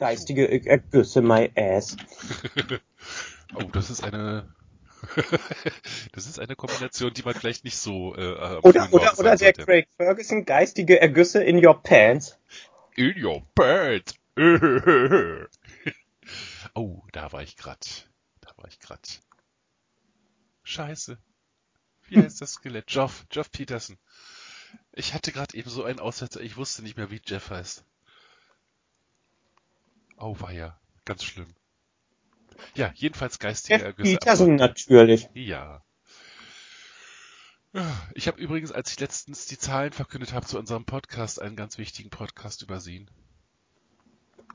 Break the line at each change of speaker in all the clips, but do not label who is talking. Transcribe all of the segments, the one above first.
Geistige Ergüsse my ass.
oh, das ist eine das ist eine Kombination, die man vielleicht nicht so äh,
Oder, oder, oder der Craig Ferguson, geistige Ergüsse in your pants.
In your pants. oh, da war ich grad. Da war ich grad. Scheiße. Wie heißt das Skelett? Geoff, Geoff Peterson. Ich hatte gerade eben so einen Aussetzer, ich wusste nicht mehr, wie Jeff heißt. Oh, war ja. Ganz schlimm. Ja, jedenfalls geistige
Jeff Ergüsse. Peterson natürlich.
Ja. Ich habe übrigens, als ich letztens die Zahlen verkündet habe zu unserem Podcast, einen ganz wichtigen Podcast übersehen.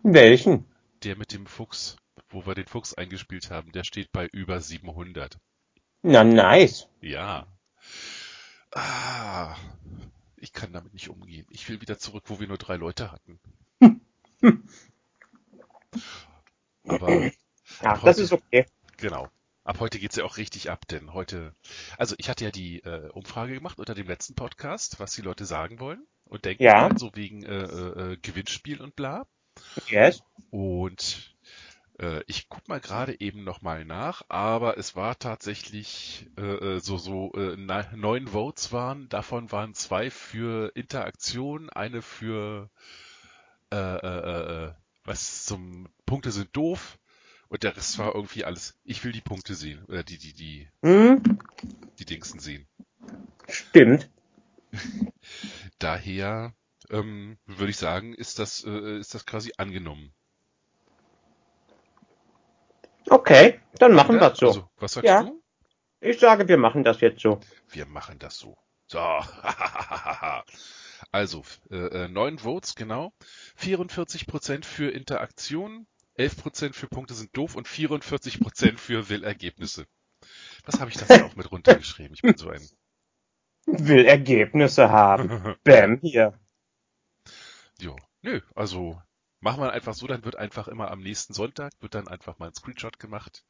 Welchen?
Der mit dem Fuchs, wo wir den Fuchs eingespielt haben, der steht bei über 700.
Na, nice.
Ja. Ah, ich kann damit nicht umgehen. Ich will wieder zurück, wo wir nur drei Leute hatten. Aber.
Ja, das ist okay.
Genau. Ab heute geht's ja auch richtig ab, denn heute, also ich hatte ja die äh, Umfrage gemacht unter dem letzten Podcast, was die Leute sagen wollen und denken
ja.
so wegen äh, äh, äh Gewinnspiel und bla.
Yes.
Und äh, ich guck mal gerade eben nochmal nach, aber es war tatsächlich äh, äh so, so äh, neun Votes waren, davon waren zwei für Interaktion, eine für äh, äh, äh, was zum Punkte sind doof und der Rest war irgendwie alles, ich will die Punkte sehen, oder die, die, die,
hm?
die Dingsen sehen.
Stimmt.
Daher ähm, würde ich sagen, ist das, äh, ist das quasi angenommen.
Okay, dann machen wir es so.
Also, was sagst
ja.
du?
Ich sage, wir machen das jetzt so.
Wir machen das so. So. also, äh, 9 äh, Votes, genau. 44% für Interaktion, 11% für Punkte sind doof und 44% für Will-Ergebnisse. Was habe ich das auch mit runtergeschrieben? Ich bin so ein...
Will Ergebnisse haben. Bäm, hier.
Jo, nö, also Machen wir einfach so, dann wird einfach immer am nächsten Sonntag, wird dann einfach mal ein Screenshot gemacht,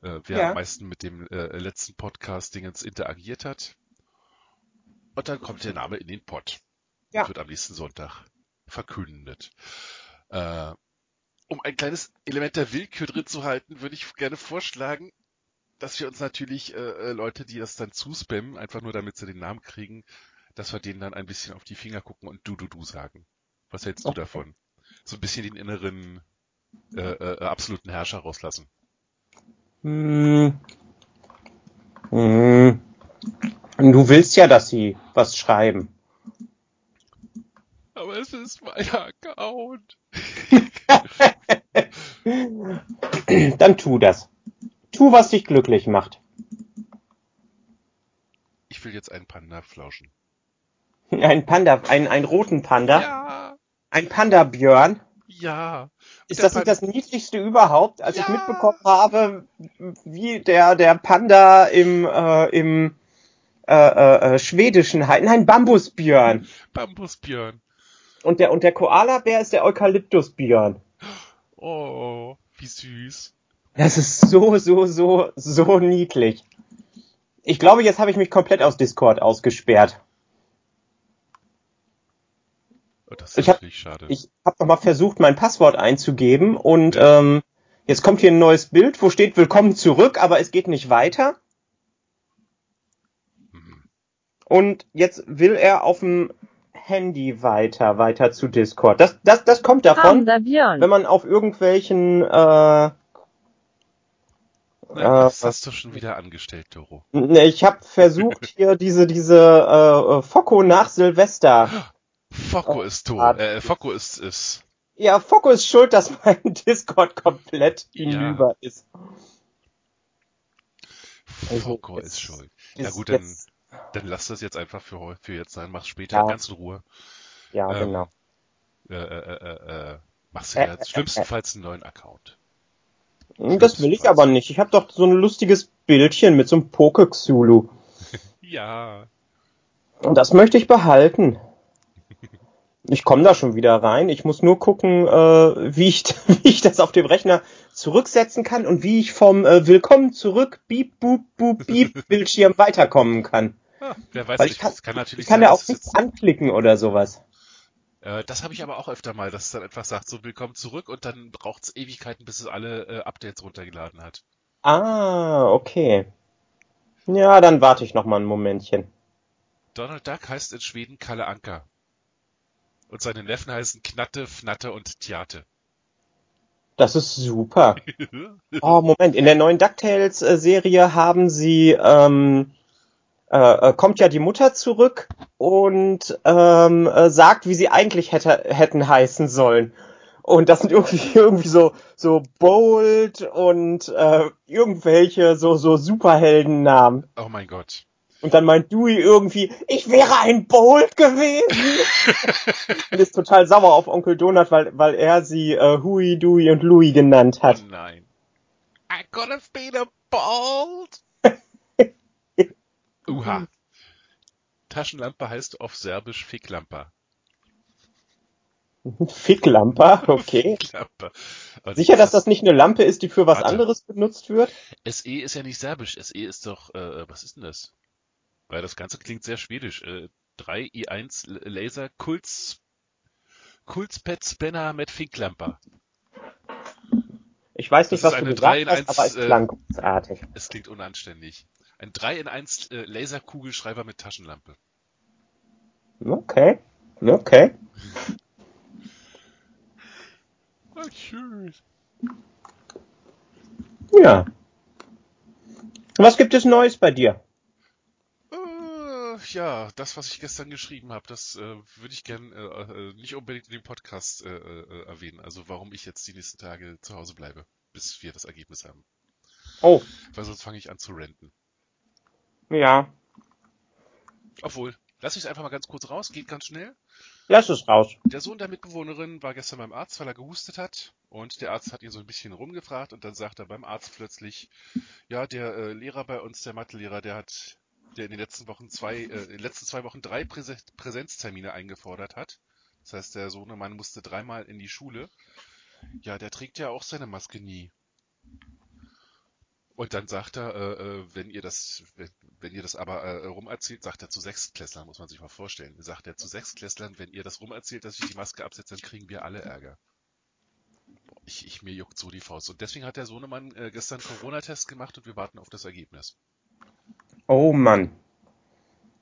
äh, wer ja. am meisten mit dem äh, letzten Podcast-Dingens interagiert hat. Und dann kommt der Name in den Pod. Ja. Wird am nächsten Sonntag verkündet. Äh, um ein kleines Element der Willkür drin zu halten, würde ich gerne vorschlagen, dass wir uns natürlich äh, äh, Leute, die das dann zuspammen, einfach nur damit sie den Namen kriegen, dass wir denen dann ein bisschen auf die Finger gucken und du, du, du sagen. Was hältst okay. du davon? so ein bisschen den inneren äh, äh, absoluten Herrscher rauslassen.
Hm. Hm. Du willst ja, dass sie was schreiben.
Aber es ist mein Account.
Dann tu das. Tu, was dich glücklich macht.
Ich will jetzt einen Panda flauschen.
Ein Panda, einen, einen roten Panda?
Ja.
Ein Panda-Björn?
Ja.
Ist das nicht das niedlichste überhaupt, als ja. ich mitbekommen habe, wie der, der Panda im, äh, im äh, äh, äh schwedischen Halt. Nein, Bambusbjörn.
Bambusbjörn.
Und der, und der Koala-Bär ist der Eukalyptusbjörn.
Oh, wie süß.
Das ist so, so, so, so niedlich. Ich glaube, jetzt habe ich mich komplett aus Discord ausgesperrt.
Das ist ich
hab,
schade.
Ich habe nochmal versucht, mein Passwort einzugeben und ja. ähm, jetzt kommt hier ein neues Bild, wo steht Willkommen zurück, aber es geht nicht weiter. Mhm. Und jetzt will er auf dem Handy weiter, weiter zu Discord. Das, das, das kommt davon, wenn man auf irgendwelchen äh,
Nein, was äh, hast du schon wieder angestellt, Doro?
Ich habe versucht hier diese diese äh, Focco nach Silvester
Focko ist tot. Äh, Focko ist, ist.
Ja, Focko ist schuld, dass mein Discord komplett hinüber ja. ist.
Focko also, ist schuld. Ja gut, dann, jetzt, dann lass das jetzt einfach für, für jetzt sein. Mach's später ja. ganz in Ruhe.
Ja, ähm, genau.
Äh, äh, äh, äh, machst du ja äh, schlimmstenfalls einen neuen Account.
Das will ich aber nicht. Ich habe doch so ein lustiges Bildchen mit so einem Poke-Xulu.
ja.
Und das möchte ich behalten. Ich komme da schon wieder rein. Ich muss nur gucken, äh, wie, ich, wie ich das auf dem Rechner zurücksetzen kann und wie ich vom äh, Willkommen zurück, beep, boop, boop, beep Bildschirm weiterkommen kann.
Wer weiß, Weil ich kann,
kann natürlich ich kann sein, ja auch nichts anklicken oder sowas.
Äh, das habe ich aber auch öfter mal, dass es dann einfach sagt, so willkommen zurück und dann braucht es Ewigkeiten, bis es alle äh, Updates runtergeladen hat.
Ah, okay. Ja, dann warte ich noch mal ein Momentchen.
Donald Duck heißt in Schweden Kalle Anker. Und seine Neffen heißen Knatte, Fnatte und Tjate.
Das ist super. Oh, Moment, in der neuen DuckTales-Serie haben sie, ähm, äh, äh, kommt ja die Mutter zurück und ähm, äh, sagt, wie sie eigentlich hätte, hätten heißen sollen. Und das sind irgendwie irgendwie so so bold und äh, irgendwelche so so Superheldennamen.
Oh mein Gott.
Und dann meint Dewey irgendwie, ich wäre ein Bold gewesen. und ist total sauer auf Onkel Donut, weil, weil er sie äh, Huey, Dewey und Louie genannt hat.
Oh nein. I could have been a Bold. Uha. Taschenlampe heißt auf Serbisch Ficklampe.
Ficklampe, okay.
Ficklampe. Also
Sicher, dass das nicht eine Lampe ist, die für was
Warte.
anderes benutzt wird?
SE ist ja nicht Serbisch. SE ist doch, äh, was ist denn das? Weil das Ganze klingt sehr schwedisch. Äh, 3 i1 L- Laser Kulz Kulzpet Spanner mit Ficklampe.
Ich weiß nicht,
Das
was
ist
du
eine
gesagt
3 in
hast,
1,
aber es
äh,
klang großartig.
Es klingt unanständig. Ein 3 in 1 äh, Laserkugelschreiber mit Taschenlampe.
Okay, okay.
Schön.
Ja. Was gibt es Neues bei dir?
Äh, ja, das, was ich gestern geschrieben habe, das äh, würde ich gern äh, äh, nicht unbedingt in dem Podcast äh, erwähnen. Also warum ich jetzt die nächsten Tage zu Hause bleibe, bis wir das Ergebnis haben.
Oh,
Weil sonst fange ich an zu renten.
Ja.
Obwohl, lass ich einfach mal ganz kurz raus, geht ganz schnell.
Lass es raus.
Der Sohn der Mitbewohnerin war gestern beim Arzt, weil er gehustet hat. Und der Arzt hat ihn so ein bisschen rumgefragt und dann sagt er beim Arzt plötzlich, ja, der äh, Lehrer bei uns, der Mathelehrer, der hat, der in den letzten Wochen zwei, äh, in den letzten zwei Wochen drei Präse Präsenztermine eingefordert hat. Das heißt, der Sohnemann musste dreimal in die Schule. Ja, der trägt ja auch seine Maske nie. Und dann sagt er, äh, äh, wenn ihr das, wenn, ihr das aber äh, rumerzählt, sagt er zu Sechstklässlern, muss man sich mal vorstellen. Sagt er zu Sechstklässlern, wenn ihr das rumerzählt, dass ich die Maske absetze, dann kriegen wir alle Ärger. Boah, Ich, ich, mir juckt so die Faust. Und deswegen hat der Sohnemann äh, gestern Corona-Test gemacht und wir warten auf das Ergebnis.
Oh Mann.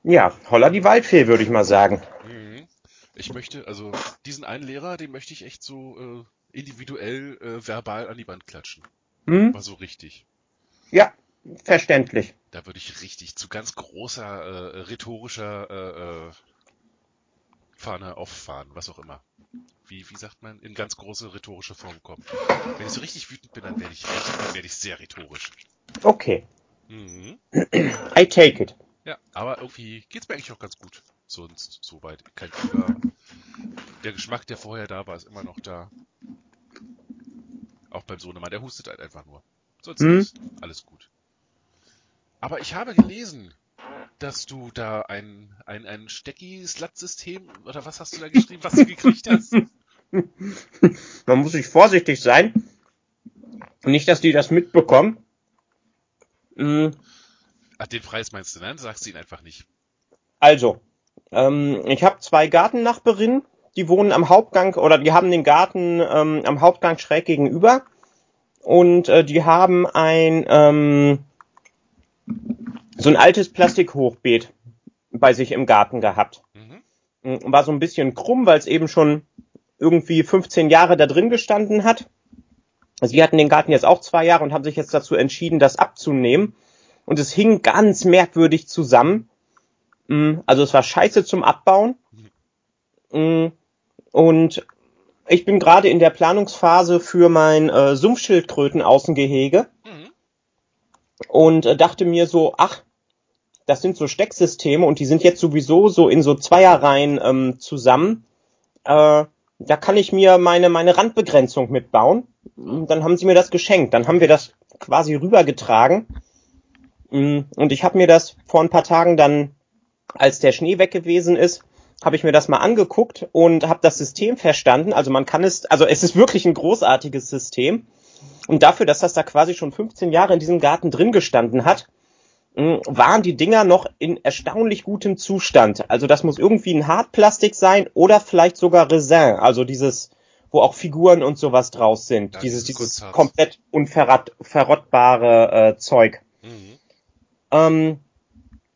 Ja, holla die Waldfee, würde ich mal sagen.
Mhm. Ich möchte, also diesen einen Lehrer, den möchte ich echt so äh, individuell äh, verbal an die Wand klatschen.
Hm?
Mal so richtig.
Ja, verständlich.
Da würde ich richtig zu ganz großer äh, rhetorischer äh, äh, Fahne auffahren, was auch immer. Wie, wie sagt man, in ganz große rhetorische Form kommen. Wenn ich so richtig wütend bin, dann werde ich, dann werde ich sehr rhetorisch.
Okay,
Mhm.
I take it.
Ja, aber irgendwie geht's mir eigentlich auch ganz gut. Sonst soweit kein Fieber. Der Geschmack, der vorher da war, ist immer noch da. Auch beim Sohnemann, der hustet halt einfach nur. Sonst
Hm.
ist alles gut. Aber ich habe gelesen, dass du da ein, ein, ein Stecki-Slut-System, oder was hast du da geschrieben, was du gekriegt hast?
Man muss sich vorsichtig sein. Nicht, dass die das mitbekommen. Hm,
Ach, den Preis meinst du, ne? Sagst du ihn einfach nicht.
Also, ähm, ich habe zwei Gartennachbarinnen, die wohnen am Hauptgang oder die haben den Garten ähm, am Hauptgang schräg gegenüber und äh, die haben ein ähm, so ein altes Plastikhochbeet bei sich im Garten gehabt.
Mhm.
Mm, War so ein bisschen krumm, weil es eben schon irgendwie 15 Jahre da drin gestanden hat. Sie hatten den Garten jetzt auch zwei Jahre und haben sich jetzt dazu entschieden, das abzunehmen. Und es hing ganz merkwürdig zusammen. Mm, Also es war scheiße zum Abbauen. Mm, Und ich bin gerade in der Planungsphase für mein äh, Sumpfschildkröten-Außengehege
Mhm.
und äh, dachte mir so, ach, das sind so Stecksysteme und die sind jetzt sowieso so in so Zweierreihen ähm, zusammen. Äh, da kann ich mir meine, meine Randbegrenzung mitbauen. Dann haben sie mir das geschenkt. Dann haben wir das quasi rübergetragen. Mm, Und ich habe mir das vor ein paar Tagen dann, als der Schnee weg gewesen ist, habe ich mir das mal angeguckt und habe das System verstanden. Also man kann es, also es ist wirklich ein großartiges System. Und dafür, dass das da quasi schon 15 Jahre in diesem Garten drin gestanden hat, hm, waren die Dinger noch in erstaunlich gutem Zustand. Also das muss irgendwie ein Hartplastik sein oder vielleicht sogar Resin, also dieses, wo auch Figuren und sowas draus sind.
Ja,
dieses
dieses
komplett unverrottbare äh, Zeug.
Mhm.
Ähm,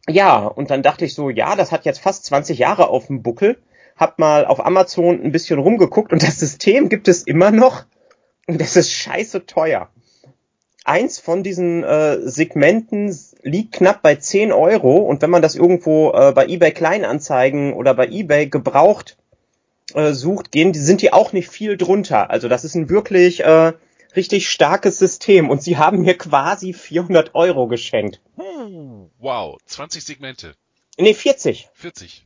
ja, und dann dachte ich so, ja, das hat jetzt fast 20 Jahre auf dem Buckel. Hab mal auf Amazon ein bisschen rumgeguckt und das System gibt es immer noch. Und das ist scheiße teuer. Eins von diesen äh, Segmenten liegt knapp bei 10 Euro und wenn man das irgendwo äh, bei eBay Kleinanzeigen oder bei eBay gebraucht äh, sucht, gehen, die sind die auch nicht viel drunter. Also das ist ein wirklich äh, richtig starkes System und sie haben mir quasi 400 Euro geschenkt.
Wow, 20 Segmente.
Nee, 40.
40.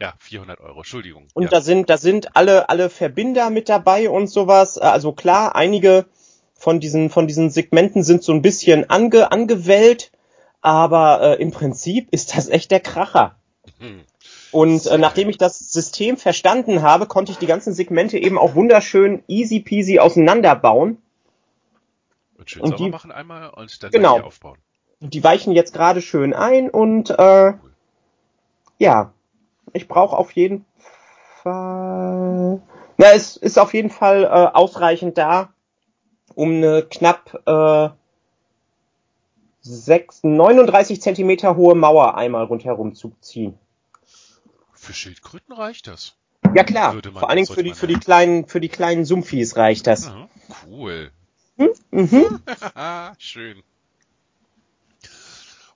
Ja, 400 Euro, Entschuldigung.
Und
ja.
da sind, da sind alle, alle Verbinder mit dabei und sowas. Also klar, einige von diesen, von diesen Segmenten sind so ein bisschen ange, angewellt, aber äh, im Prinzip ist das echt der Kracher.
Hm.
Und äh, nachdem ich das System verstanden habe, konnte ich die ganzen Segmente eben auch wunderschön easy peasy auseinanderbauen.
Und schön
Und
sauber
die-
machen einmal und dann
Genau.
aufbauen.
Die weichen jetzt gerade schön ein und äh, ja, ich brauche auf jeden Fall. Na, es ist auf jeden Fall äh, ausreichend da, um eine knapp äh, 6, 39 Zentimeter hohe Mauer einmal rundherum zu ziehen.
Für Schildkröten reicht das.
Ja klar, vor allen Dingen für die für die kleinen für die kleinen Sumpfis reicht das.
Ja, cool.
Mhm.
Schön.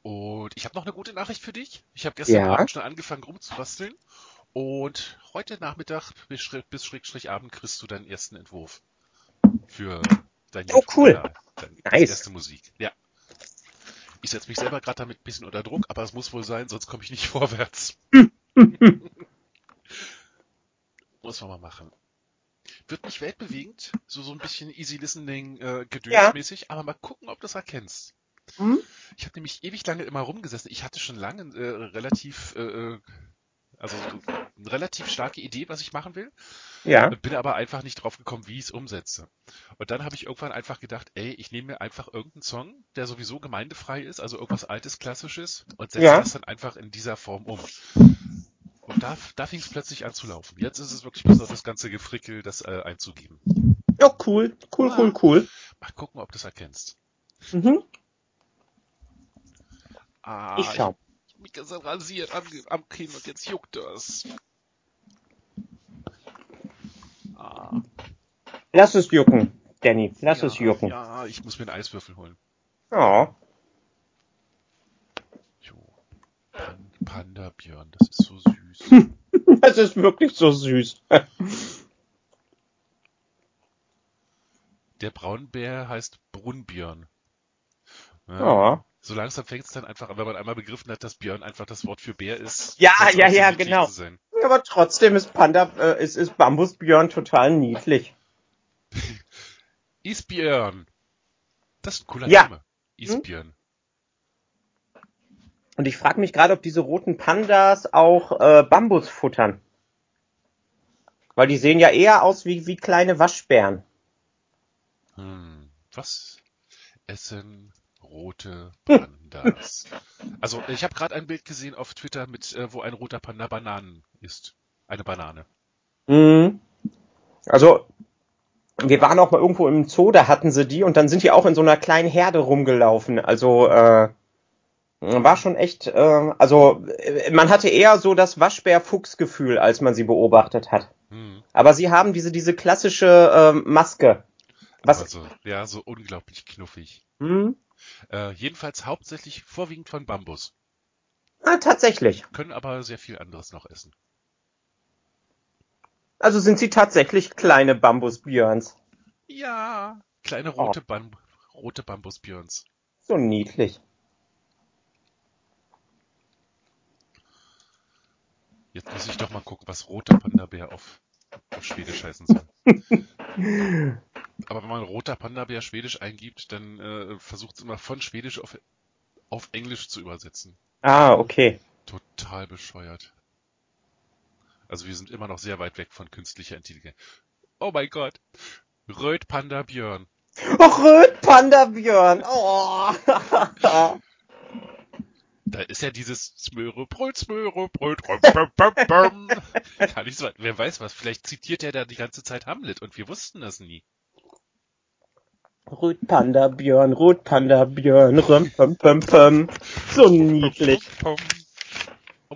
Und ich habe noch eine gute Nachricht für dich. Ich habe gestern
Ja.
Abend schon angefangen rumzubasteln. Und heute Nachmittag bis, bis Schrägstrich Abend kriegst du deinen ersten Entwurf. Für dein
Oh, cool.
YouTube-Kanal. Dein-
Nice.
Erste Musik. Ja. Ich setze mich selber gerade damit ein bisschen unter Druck, aber es muss wohl sein, sonst komme ich nicht vorwärts. muss man mal machen. Wird nicht weltbewegend, so, so ein bisschen easy listening äh, gedönsmäßig, aber mal gucken, ob du das erkennst.
Hm?
Ich habe nämlich ewig lange immer rumgesessen. Ich hatte schon lange äh, relativ, äh, also eine relativ starke Idee, was ich machen will,
Ja.
bin aber einfach nicht drauf gekommen, wie ich es umsetze. Und dann habe ich irgendwann einfach gedacht, ey, ich nehme mir einfach irgendeinen Song, der sowieso gemeindefrei ist, also irgendwas altes, klassisches, und setze
Ja.
das dann einfach in dieser Form um. Und da, da fing es plötzlich an zu laufen. Jetzt ist es wirklich auf das ganze Gefrickel, das äh, einzugeben.
Ja, cool, cool,
Ah.
cool, cool.
Mal gucken, ob du es erkennst.
Mhm.
Ah,
Ich schau.
Ich hab mich gestern rasiert am, am Kinn und jetzt juckt das. Ah,
Lass es jucken, Danny. Lass
ja,
es jucken.
Ja, ich muss mir einen Eiswürfel holen.
Ja.
Jo. Pan Panda Björn, das ist so süß.
Das ist wirklich so süß.
Der Braunbär heißt Brunbjörn.
Ja.
So langsam fängt es dann einfach an, wenn man einmal begriffen hat, dass Björn einfach das Wort für Bär ist.
Ja, ja, ja, genau. Aber trotzdem ist Panda, äh, ist, ist Bambusbjörn total niedlich.
Isbjörn. Das ist ein cooler
Ja. Hm?
Name. Isbjörn.
Und ich frage mich gerade, ob diese roten Pandas auch äh, Bambus futtern. Weil die sehen ja eher aus wie, wie kleine Waschbären.
Hm, was essen rote Pandas? also ich habe gerade ein Bild gesehen auf Twitter mit, äh, wo ein roter Panda Bananen isst. Eine Banane.
Mhm. Also, wir waren auch mal irgendwo im Zoo, da hatten sie die und dann sind die auch in so einer kleinen Herde rumgelaufen. Also, äh, war schon echt, äh, also äh, man hatte eher so das Waschbär-Fuchs-Gefühl, als man sie beobachtet hat.
Hm,
Aber sie haben diese, diese klassische äh, Maske. Was?
also ja, so unglaublich knuffig.
Hm?
Äh, jedenfalls hauptsächlich vorwiegend von Bambus.
Ah, tatsächlich.
Können aber sehr viel anderes noch essen.
Also sind sie tatsächlich kleine Bambusbjörns.
Ja. Kleine rote, Bam rote Bambusbjörns.
So niedlich.
Jetzt muss ich doch mal gucken, was roter Panda-Bär auf, auf Schwedisch heißen soll. Aber wenn man roter Panda-Bär Schwedisch eingibt, dann äh, versucht es immer von Schwedisch auf, auf Englisch zu übersetzen.
Ah, okay.
Total bescheuert. Also wir sind immer noch sehr weit weg von künstlicher Intelligenz. Oh mein Gott. Röt Panda Björn.
Och, Rötpanda-Björn. Oh.
Da ist ja dieses Smöre, Brot, Smöre, Brot, Kann ich so, wer weiß was, vielleicht zitiert er da die ganze Zeit Hamlet und wir wussten das nie.
Rot Panda Björn, Rot Panda Björn, rum, pum, pum, pum. So niedlich.
Oh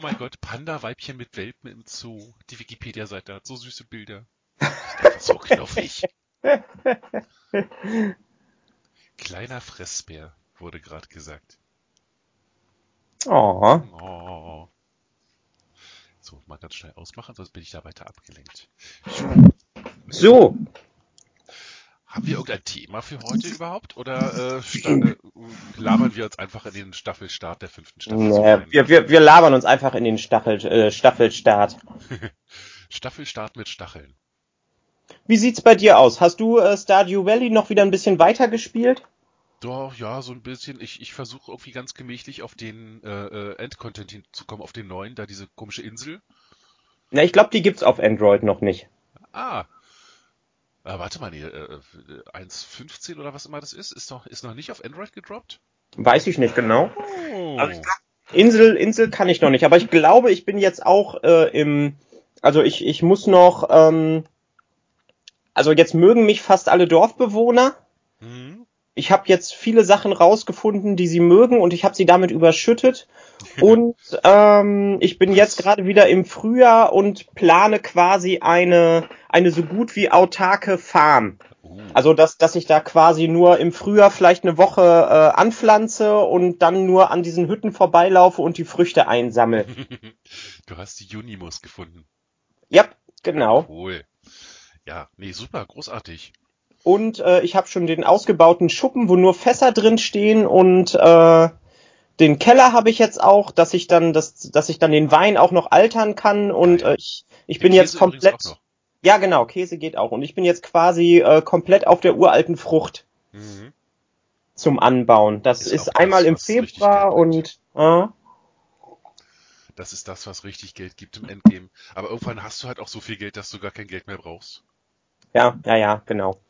mein Gott, Panda-Weibchen mit Welpen im Zoo. Die Wikipedia-Seite hat so süße Bilder. so knuffig. Kleiner Fressbär, wurde gerade gesagt.
Oh.
oh. So, mal ganz schnell ausmachen, sonst bin ich da weiter abgelenkt.
So.
Haben wir irgendein Thema für heute überhaupt? Oder äh, äh, labern wir uns einfach in den Staffelstart der fünften Staffel?
Nee, wir, wir, wir labern uns einfach in den Staffel, äh, Staffelstart.
Staffelstart mit Stacheln.
Wie sieht's bei dir aus? Hast du äh, Stardew Valley noch wieder ein bisschen weiter gespielt?
Doch, ja, so ein bisschen. Ich, ich versuche irgendwie ganz gemächlich auf den äh, äh, Endcontent hinzukommen, auf den neuen, da diese komische Insel.
Na, ich glaube, die gibt's auf Android noch nicht.
Ah. Äh, warte mal, nee, äh, 1.15 oder was immer das ist, ist noch, ist noch nicht auf Android gedroppt?
Weiß ich nicht genau. Oh. Also ich glaub, Insel, Insel kann ich noch nicht, aber ich glaube, ich bin jetzt auch äh, im, also ich, ich muss noch, ähm, also jetzt mögen mich fast alle Dorfbewohner. Mhm ich habe jetzt viele Sachen rausgefunden, die sie mögen und ich habe sie damit überschüttet. und ähm, ich bin jetzt gerade wieder im Frühjahr und plane quasi eine, eine so gut wie autarke Farm. Uh. Also dass, dass ich da quasi nur im Frühjahr vielleicht eine Woche äh, anpflanze und dann nur an diesen Hütten vorbeilaufe und die Früchte einsammle.
du hast die Junimus gefunden.
Ja, genau.
Cool. Ja, nee, super, großartig
und äh, ich habe schon den ausgebauten Schuppen, wo nur Fässer drin stehen und äh, den Keller habe ich jetzt auch, dass ich dann das, dass ich dann den Wein auch noch altern kann und äh, ich, ich bin jetzt komplett. Ja, genau, Käse geht auch und ich bin jetzt quasi äh, komplett auf der uralten Frucht mhm. zum Anbauen. Das ist, ist einmal das, im Februar und äh,
das ist das, was richtig Geld gibt im Endgame. Aber irgendwann hast du halt auch so viel Geld, dass du gar kein Geld mehr brauchst.
Ja, ja, ja, genau.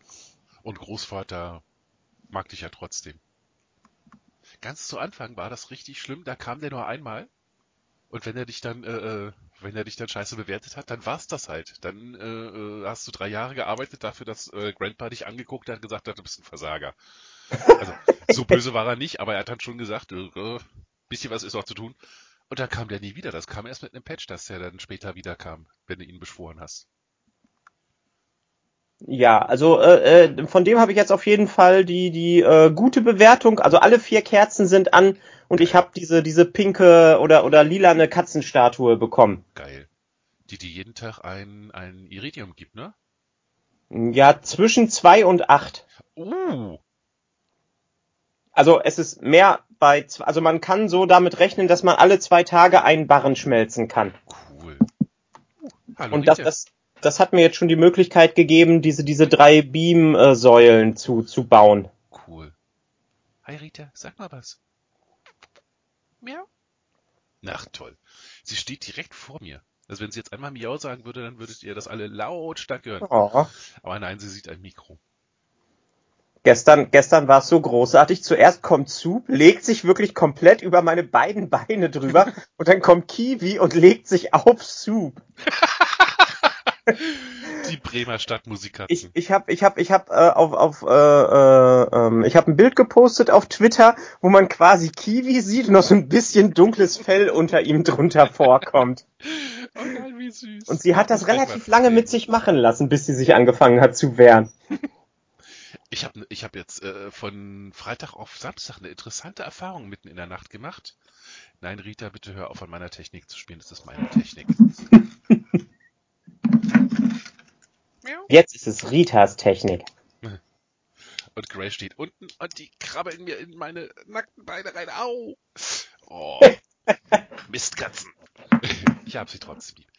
Und Großvater mag dich ja trotzdem. Ganz zu Anfang war das richtig schlimm, da kam der nur einmal. Und wenn er dich dann, äh, äh wenn er dich dann scheiße bewertet hat, dann war's das halt. Dann äh, äh, hast du drei Jahre gearbeitet dafür, dass äh, Grandpa dich angeguckt hat und gesagt hat, du bist ein Versager. Also, so böse war er nicht, aber er hat dann schon gesagt, äh, äh, bisschen was ist noch zu tun. Und dann kam der nie wieder. Das kam erst mit einem Patch, dass der dann später wieder kam, wenn du ihn beschworen hast.
Ja, also äh, äh, von dem habe ich jetzt auf jeden Fall die die äh, gute Bewertung. Also alle vier Kerzen sind an und ich habe diese diese pinke oder oder lilane Katzenstatue bekommen.
Geil. Die die jeden Tag ein ein Iridium gibt, ne?
Ja, zwischen zwei und acht. Uh. Also es ist mehr bei also man kann so damit rechnen, dass man alle zwei Tage einen Barren schmelzen kann. Cool. Hallo, und das, das das hat mir jetzt schon die Möglichkeit gegeben, diese, diese drei Beam-Säulen zu, zu bauen.
Cool. Hi Rita, sag mal was. Miau. Ach toll. Sie steht direkt vor mir. Also wenn sie jetzt einmal Miau sagen würde, dann würdet ihr das alle lautstark hören. Oh. Aber nein, sie sieht ein Mikro.
Gestern, gestern war es so großartig. Zuerst kommt Soup, legt sich wirklich komplett über meine beiden Beine drüber und dann kommt Kiwi und legt sich auf Soup.
Die Bremer Stadtmusiker.
Ich, ich habe ich hab, ich hab, äh, auf, auf äh, äh, ähm, ich hab ein Bild gepostet auf Twitter, wo man quasi Kiwi sieht und noch so ein bisschen dunkles Fell unter ihm drunter vorkommt. Oh nein, wie süß. Und sie hat das, das relativ lange mit sich machen lassen, bis sie sich angefangen hat zu wehren.
Ich habe ich hab jetzt äh, von Freitag auf Samstag eine interessante Erfahrung mitten in der Nacht gemacht. Nein, Rita, bitte hör auf an meiner Technik zu spielen, das ist meine Technik.
Jetzt ist es Ritas Technik.
Und Gray steht unten und die krabbeln mir in meine nackten Beine rein. Au! Oh. Mistkatzen. ich hab sie trotzdem lieb.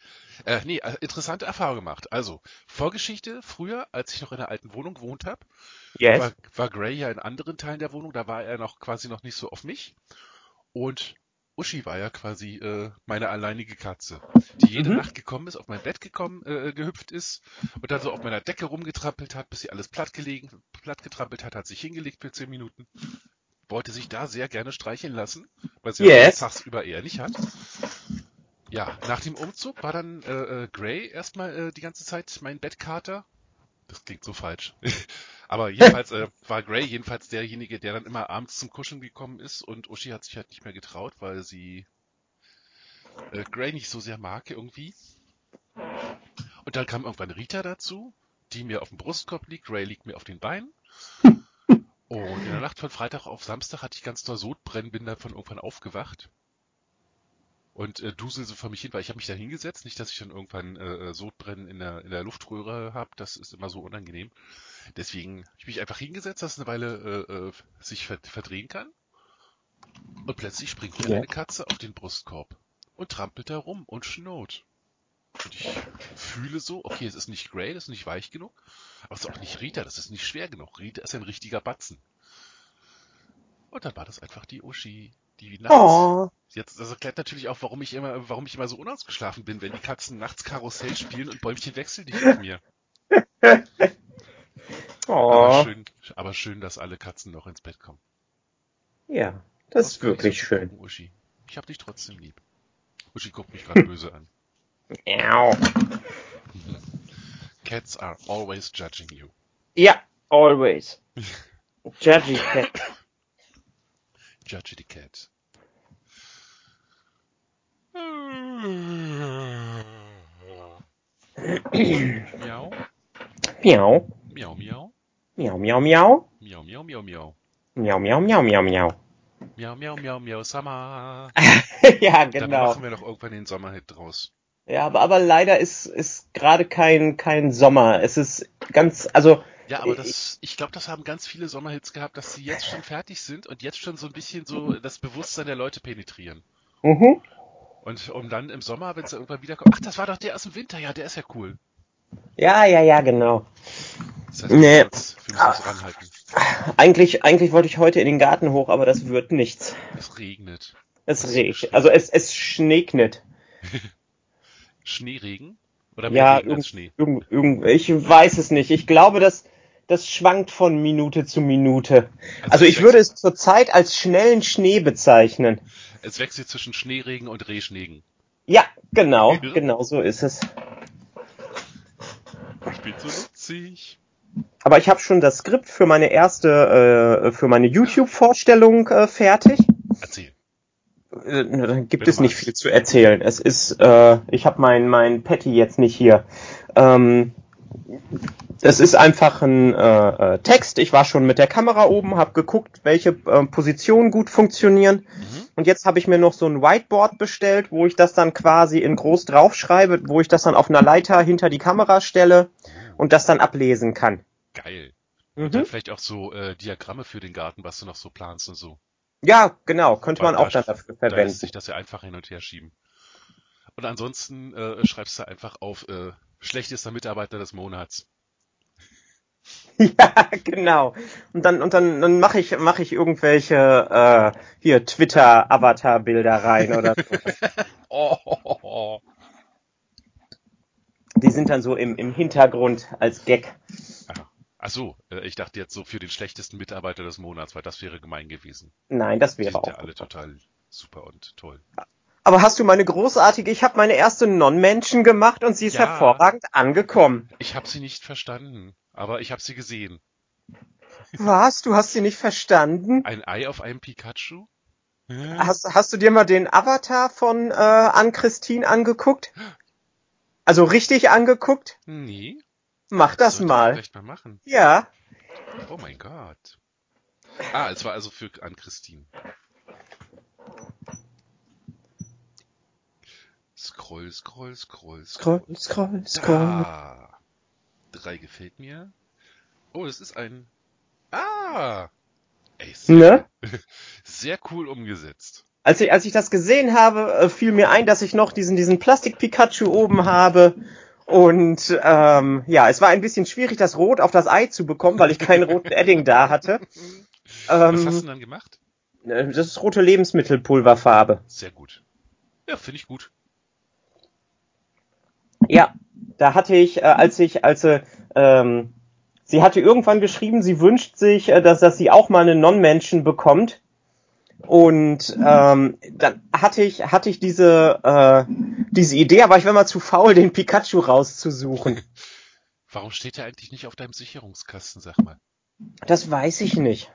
Äh, nee, äh, interessante Erfahrung gemacht. Also, Vorgeschichte, früher, als ich noch in der alten Wohnung gewohnt habe, yes. war, war Gray ja in anderen Teilen der Wohnung, da war er noch quasi noch nicht so auf mich. Und Uschi war ja quasi äh, meine alleinige Katze, die jede mhm. Nacht gekommen ist, auf mein Bett gekommen, äh, gehüpft ist und dann so auf meiner Decke rumgetrampelt hat, bis sie alles platt gelegen, platt getrampelt hat, hat sich hingelegt für zehn Minuten. wollte sich da sehr gerne streicheln lassen, weil sie
Yes.
ja tagsüber eher nicht hat. Ja, nach dem Umzug war dann äh, äh, Gray erstmal äh, die ganze Zeit mein Bettkater. Das klingt so falsch. Aber jedenfalls äh, war Gray jedenfalls derjenige, der dann immer abends zum Kuscheln gekommen ist und Uschi hat sich halt nicht mehr getraut, weil sie äh, Gray nicht so sehr mag irgendwie. Und dann kam irgendwann Rita dazu, die mir auf dem Brustkorb liegt, Gray liegt mir auf den Beinen. Und in der Nacht von Freitag auf Samstag hatte ich ganz doll Sodbrennen, bin davon irgendwann aufgewacht. Und äh, dusel so vor mich hin, weil ich habe mich da hingesetzt, nicht, dass ich dann irgendwann äh, Sodbrennen in der, in der Luftröhre habe, das ist immer so unangenehm. Deswegen habe ich mich einfach hingesetzt, dass es eine Weile äh, äh, sich ver verdrehen kann. Und plötzlich springt mir
Ja.
eine Katze auf den Brustkorb und trampelt da rum und schnurrt. Und ich fühle so, okay, es ist nicht Grey, das ist nicht weich genug, aber es ist auch nicht Rita, das ist nicht schwer genug. Rita ist ein richtiger Batzen. Und dann war das einfach die Uschi, die nachts.
Oh.
Jetzt, das erklärt natürlich auch, warum ich immer, warum ich immer so unausgeschlafen bin, wenn die Katzen nachts Karussell spielen und Bäumchen wechseln dich mit mir. Aber
Oh.
schön, aber schön, dass alle Katzen noch ins Bett kommen.
Ja, das ist wirklich
so
schön.
gucken, Uschi. Ich hab dich trotzdem lieb. Uschi guckt mich gerade böse an.
Miau.
Cats are always judging you.
Ja, always. Judgy Cat.
Judge the cat. Miau,
Miau.
miau, miau,
Miau, miau, miau.
miau, miau, miau, miau.
Miau, miau, miau, miau, miau.
Miau, miau, miau, miau, Summer.
ja,
Dann
genau.
machen wir doch irgendwann den Sommerhit draus.
Ja, aber, aber leider ist, ist gerade kein, kein Sommer. Es ist ganz, also,
Ja, aber das, ich glaube, das haben ganz viele Sommerhits gehabt, dass sie jetzt schon fertig sind und jetzt schon so ein bisschen so das Bewusstsein der Leute penetrieren.
mhm.
Und um dann im Sommer, wenn es irgendwann wiederkommt, ach, das war doch der aus dem Winter, ja, der ist ja cool.
Ja, ja, ja, genau.
Das heißt,
Nee.
ranhalten.
Eigentlich, eigentlich wollte ich heute in den Garten hoch, aber das wird nichts.
Es regnet.
Es regnet. Also es, es schneeknet.
Schneeregen? Oder
Ja, irgend,
Schnee?
irgend, irgend, ich weiß es nicht. Ich glaube, das, das schwankt von Minute zu Minute. Also
es
ich würde es zurzeit als schnellen Schnee bezeichnen.
Es wechselt zwischen Schneeregen und Rehschneegen.
Ja, genau, genau so ist es.
Ich bin so nutzig.
Aber ich habe schon das Skript für meine erste, äh, für meine YouTube-Vorstellung äh, fertig.
Erzähl.
Äh, Dann gibt
Wenn
es nicht viel zu erzählen. Es ist, äh, ich habe mein mein Patty jetzt nicht hier. Ähm, es ist einfach ein äh, äh, Text. Ich war schon mit der Kamera oben, habe geguckt, welche äh, Positionen gut funktionieren.
Mhm.
Und jetzt habe ich mir noch so ein Whiteboard bestellt, wo ich das dann quasi in groß draufschreibe, wo ich das dann auf einer Leiter hinter die Kamera stelle und das dann ablesen kann.
Geil. Und dann
Mhm.
vielleicht auch so äh, Diagramme für den Garten, was du noch so planst und so.
Ja, genau, könnte
Weil
man auch
da-
dann dafür
Da lässt
verwenden.
sich das ja einfach hin und her schieben. Und ansonsten äh, schreibst du einfach auf äh, schlechtester Mitarbeiter des Monats.
Ja, genau. Und dann und dann dann mache ich mache ich irgendwelche äh, hier Twitter Avatar Bilder rein oder so.
Oh, oh, oh, oh.
die sind dann so im im Hintergrund als Gag.
Ach so, äh, ich dachte jetzt so für den schlechtesten Mitarbeiter des Monats, weil das wäre gemein gewesen.
Nein, das
Die
wäre
sind ja
auch.
alle total super und toll.
Aber hast du meine großartige, ich habe meine erste Non-Menschen gemacht und sie ist
Ja.
hervorragend angekommen.
Ich habe sie nicht verstanden, aber ich habe sie gesehen.
Was? Du hast sie nicht verstanden?
Ein Ei auf einem Pikachu? Hm?
Hast, hast du dir mal den Avatar von äh, Ann-Christine angeguckt? Also richtig angeguckt?
Nee.
Mach das
ich
mal.
Vielleicht mal machen.
Ja.
Oh mein Gott. Ah, es war also für an Christine. Scroll, scroll, scroll,
Scroll, scroll, scroll.
Da. Drei gefällt mir. Oh, das ist ein. Ah! Ey, sehr,
Ne?
sehr cool umgesetzt.
Als ich, als ich das gesehen habe, äh, fiel mir ein, dass ich noch diesen, diesen Plastik-Pikachu oben habe. Und ähm, ja, es war ein bisschen schwierig, das Rot auf das Ei zu bekommen, weil ich keinen roten Edding da hatte.
Was hast du
Ähm,
denn dann gemacht?
äh, das ist rote Lebensmittelpulverfarbe.
Sehr gut. Ja, finde ich gut.
Ja, da hatte ich, äh, als ich, als sie, ähm, sie hatte irgendwann geschrieben, sie wünscht sich, äh, dass, dass sie auch mal einen Non-Menschen bekommt. Und ähm, dann hatte ich hatte ich diese äh, diese Idee, aber ich war mal zu faul, den Pikachu rauszusuchen.
Warum steht der eigentlich nicht auf deinem Sicherungskasten, sag mal?
Das weiß ich nicht.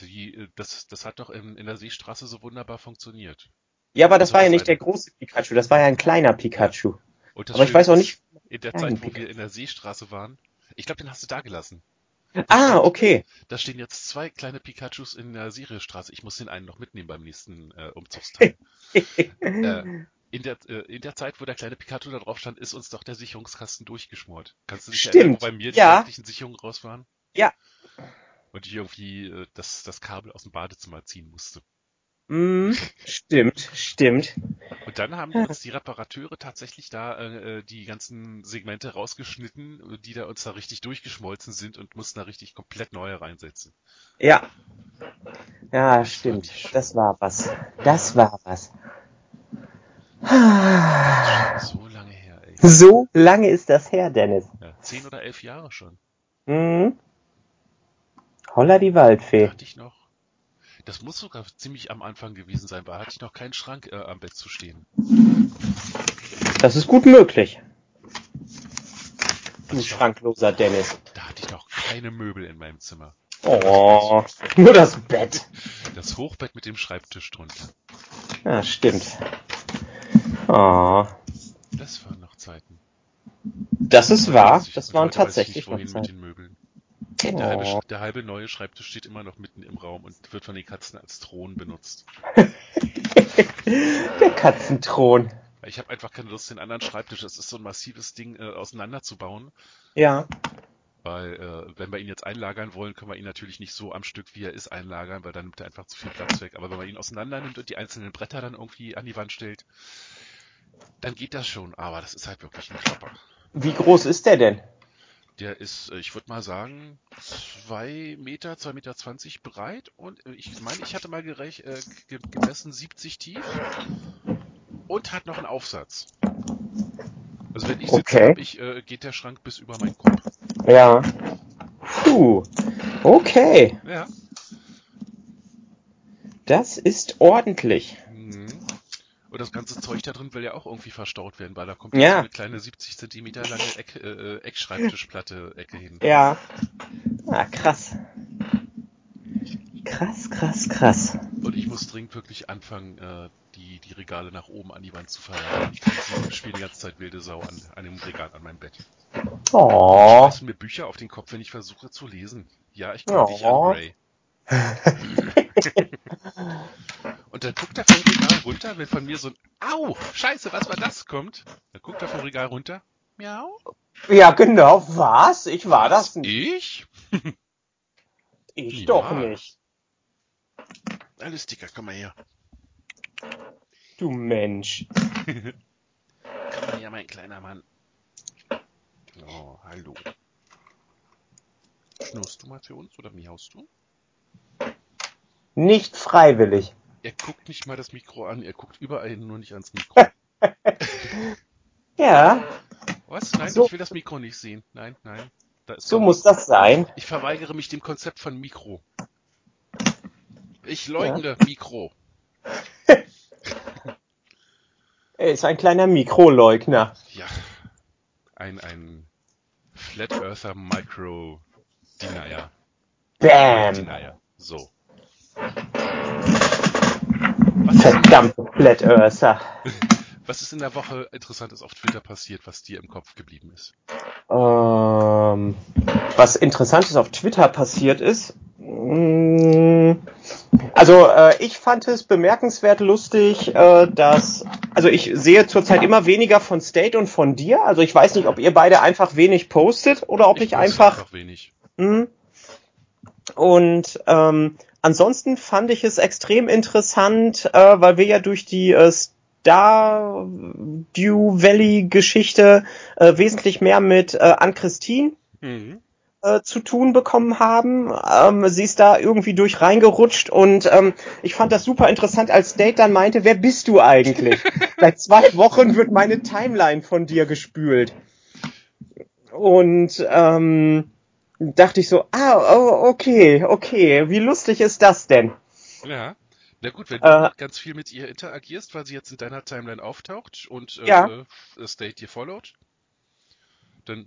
Die, äh, das, das hat doch in, in der Seestraße so wunderbar funktioniert.
Ja, aber das also war ja nicht der große Pikachu, das war ja ein kleiner Pikachu. Aber ich weiß auch nicht.
In der Zeit, wo wir in der Seestraße waren, ich glaube, den hast du da gelassen.
Ah, okay.
Da stehen jetzt zwei kleine Pikachus in der Siriusstraße. Ich muss den einen noch mitnehmen beim nächsten äh, Umzugsteil. äh, in, der, äh, in der Zeit, wo der kleine Pikachu da drauf stand, ist uns doch der Sicherungskasten durchgeschmort. Kannst du dich
Stimmt. erinnern,
wo bei mir
die ja.
Sicherungen raus waren?
Ja.
Und ich irgendwie äh, das, das Kabel aus dem Badezimmer ziehen musste.
Mm, stimmt, stimmt.
Und dann haben uns die Reparateure tatsächlich da äh, die ganzen Segmente rausgeschnitten, die da uns da richtig durchgeschmolzen sind und mussten da richtig komplett neue reinsetzen.
Ja. Ja, stimmt. Das war was. Das war was.
So lange her, ey.
So lange ist das her, Dennis.
Ja, zehn oder elf Jahre schon.
Mhm. Holla die Waldfee.
Hatte ich noch das muss sogar ziemlich am Anfang gewesen sein, weil hatte ich noch keinen Schrank äh, am Bett zu stehen.
Das ist gut möglich. Du also schrankloser Dennis.
Da hatte ich noch keine Möbel in meinem Zimmer.
Oh, nur das Bett.
Das Hochbett mit dem Schreibtisch drunter.
Ja, stimmt. Oh.
Das waren noch Zeiten.
Das ist wahr. Das waren tatsächlich noch Zeiten. Möbeln.
Der, oh. halbe, der, halbe, neue Schreibtisch steht immer noch mitten im Raum und wird von den Katzen als Thron benutzt.
der Katzenthron.
Ich habe einfach keine Lust, den anderen Schreibtisch, das ist so ein massives Ding, äh, auseinanderzubauen.
Ja.
Weil, äh, wenn wir ihn jetzt einlagern wollen, können wir ihn natürlich nicht so am Stück, wie er ist, einlagern, weil dann nimmt er einfach zu viel Platz weg. Aber wenn man ihn auseinander nimmt und die einzelnen Bretter dann irgendwie an die Wand stellt, dann geht das schon. Aber das ist halt wirklich ein Klopper.
Wie groß ist der denn?
Der ist, äh, ich würde mal sagen, zwei Meter, zwei Meter zwanzig breit und äh, ich meine, ich hatte mal gerech, äh, gemessen 70 tief und hat noch einen Aufsatz. Also wenn ich sitze,
okay.
ich, äh, geht der Schrank bis über meinen Kopf.
Ja. Puh. Okay.
Ja.
Das ist ordentlich.
Und das ganze Zeug da drin will ja auch irgendwie verstaut werden, weil da kommt
ja.
so eine kleine 70 Zentimeter lange Eck, äh, Eckschreibtischplatte-Ecke hin.
Ja. Ah, krass. Krass, krass, krass.
Und ich muss dringend wirklich anfangen, äh, die, die Regale nach oben an die Wand zu verlagern. Ich spielen die ganze Zeit wilde Sau an, an einem Regal an meinem Bett.
Oh.
Schmeißen mir Bücher auf den Kopf, wenn ich versuche zu lesen. Ja, ich gucke oh. dich an, Ray. Und dann guckt er vom Regal runter, wenn von mir so ein Au, scheiße, was war das kommt. Dann guckt er vom Regal runter. Miau.
Ja, genau. Was? Ich war das
nicht.
Ich? ich ja. doch nicht.
Alles dicker, komm mal her.
Du Mensch.
komm mal her, mein kleiner Mann. Oh, hallo. Schnurst du mal für uns oder miaust du?
Nicht freiwillig.
Er guckt nicht mal das Mikro an, er guckt überall hin, nur nicht ans Mikro.
ja.
Was? Nein, so. ich will das Mikro nicht sehen. Nein, nein.
Da so muss das sein.
Ich verweigere mich dem Konzept von Mikro. Ich leugne ja. Mikro.
er ist ein kleiner Mikroleugner.
Ja. Ein, ein Flat Earther Micro Denier.
Bam!
Denier. So.
Verdammte Flat Earther.
Was ist in der Woche Interessantes auf Twitter passiert, was dir im Kopf geblieben ist?
Ähm, was Interessantes auf Twitter passiert ist? Mm, also äh, ich fand es bemerkenswert lustig, äh, dass also ich sehe zurzeit immer weniger von State und von dir. Also ich weiß nicht, ob ihr beide einfach wenig postet oder ob ich, ich einfach,
einfach wenig.
Mh, und ähm, ansonsten fand ich es extrem interessant, äh, weil wir ja durch die äh, Star Dew Valley Geschichte äh, wesentlich mehr mit äh, Ann-Christine mhm. äh, zu tun bekommen haben. Ähm, sie ist da irgendwie durch reingerutscht und ähm, ich fand das super interessant, als Date dann meinte, wer bist du eigentlich? Seit zwei Wochen wird meine Timeline von dir gespült. Und ähm, dachte ich so, ah, oh, okay, okay, wie lustig ist das denn?
Ja. Na gut, wenn du
Äh.
ganz viel mit ihr interagierst, weil sie jetzt in deiner Timeline auftaucht und äh,
Ja.
äh, State dir followt, dann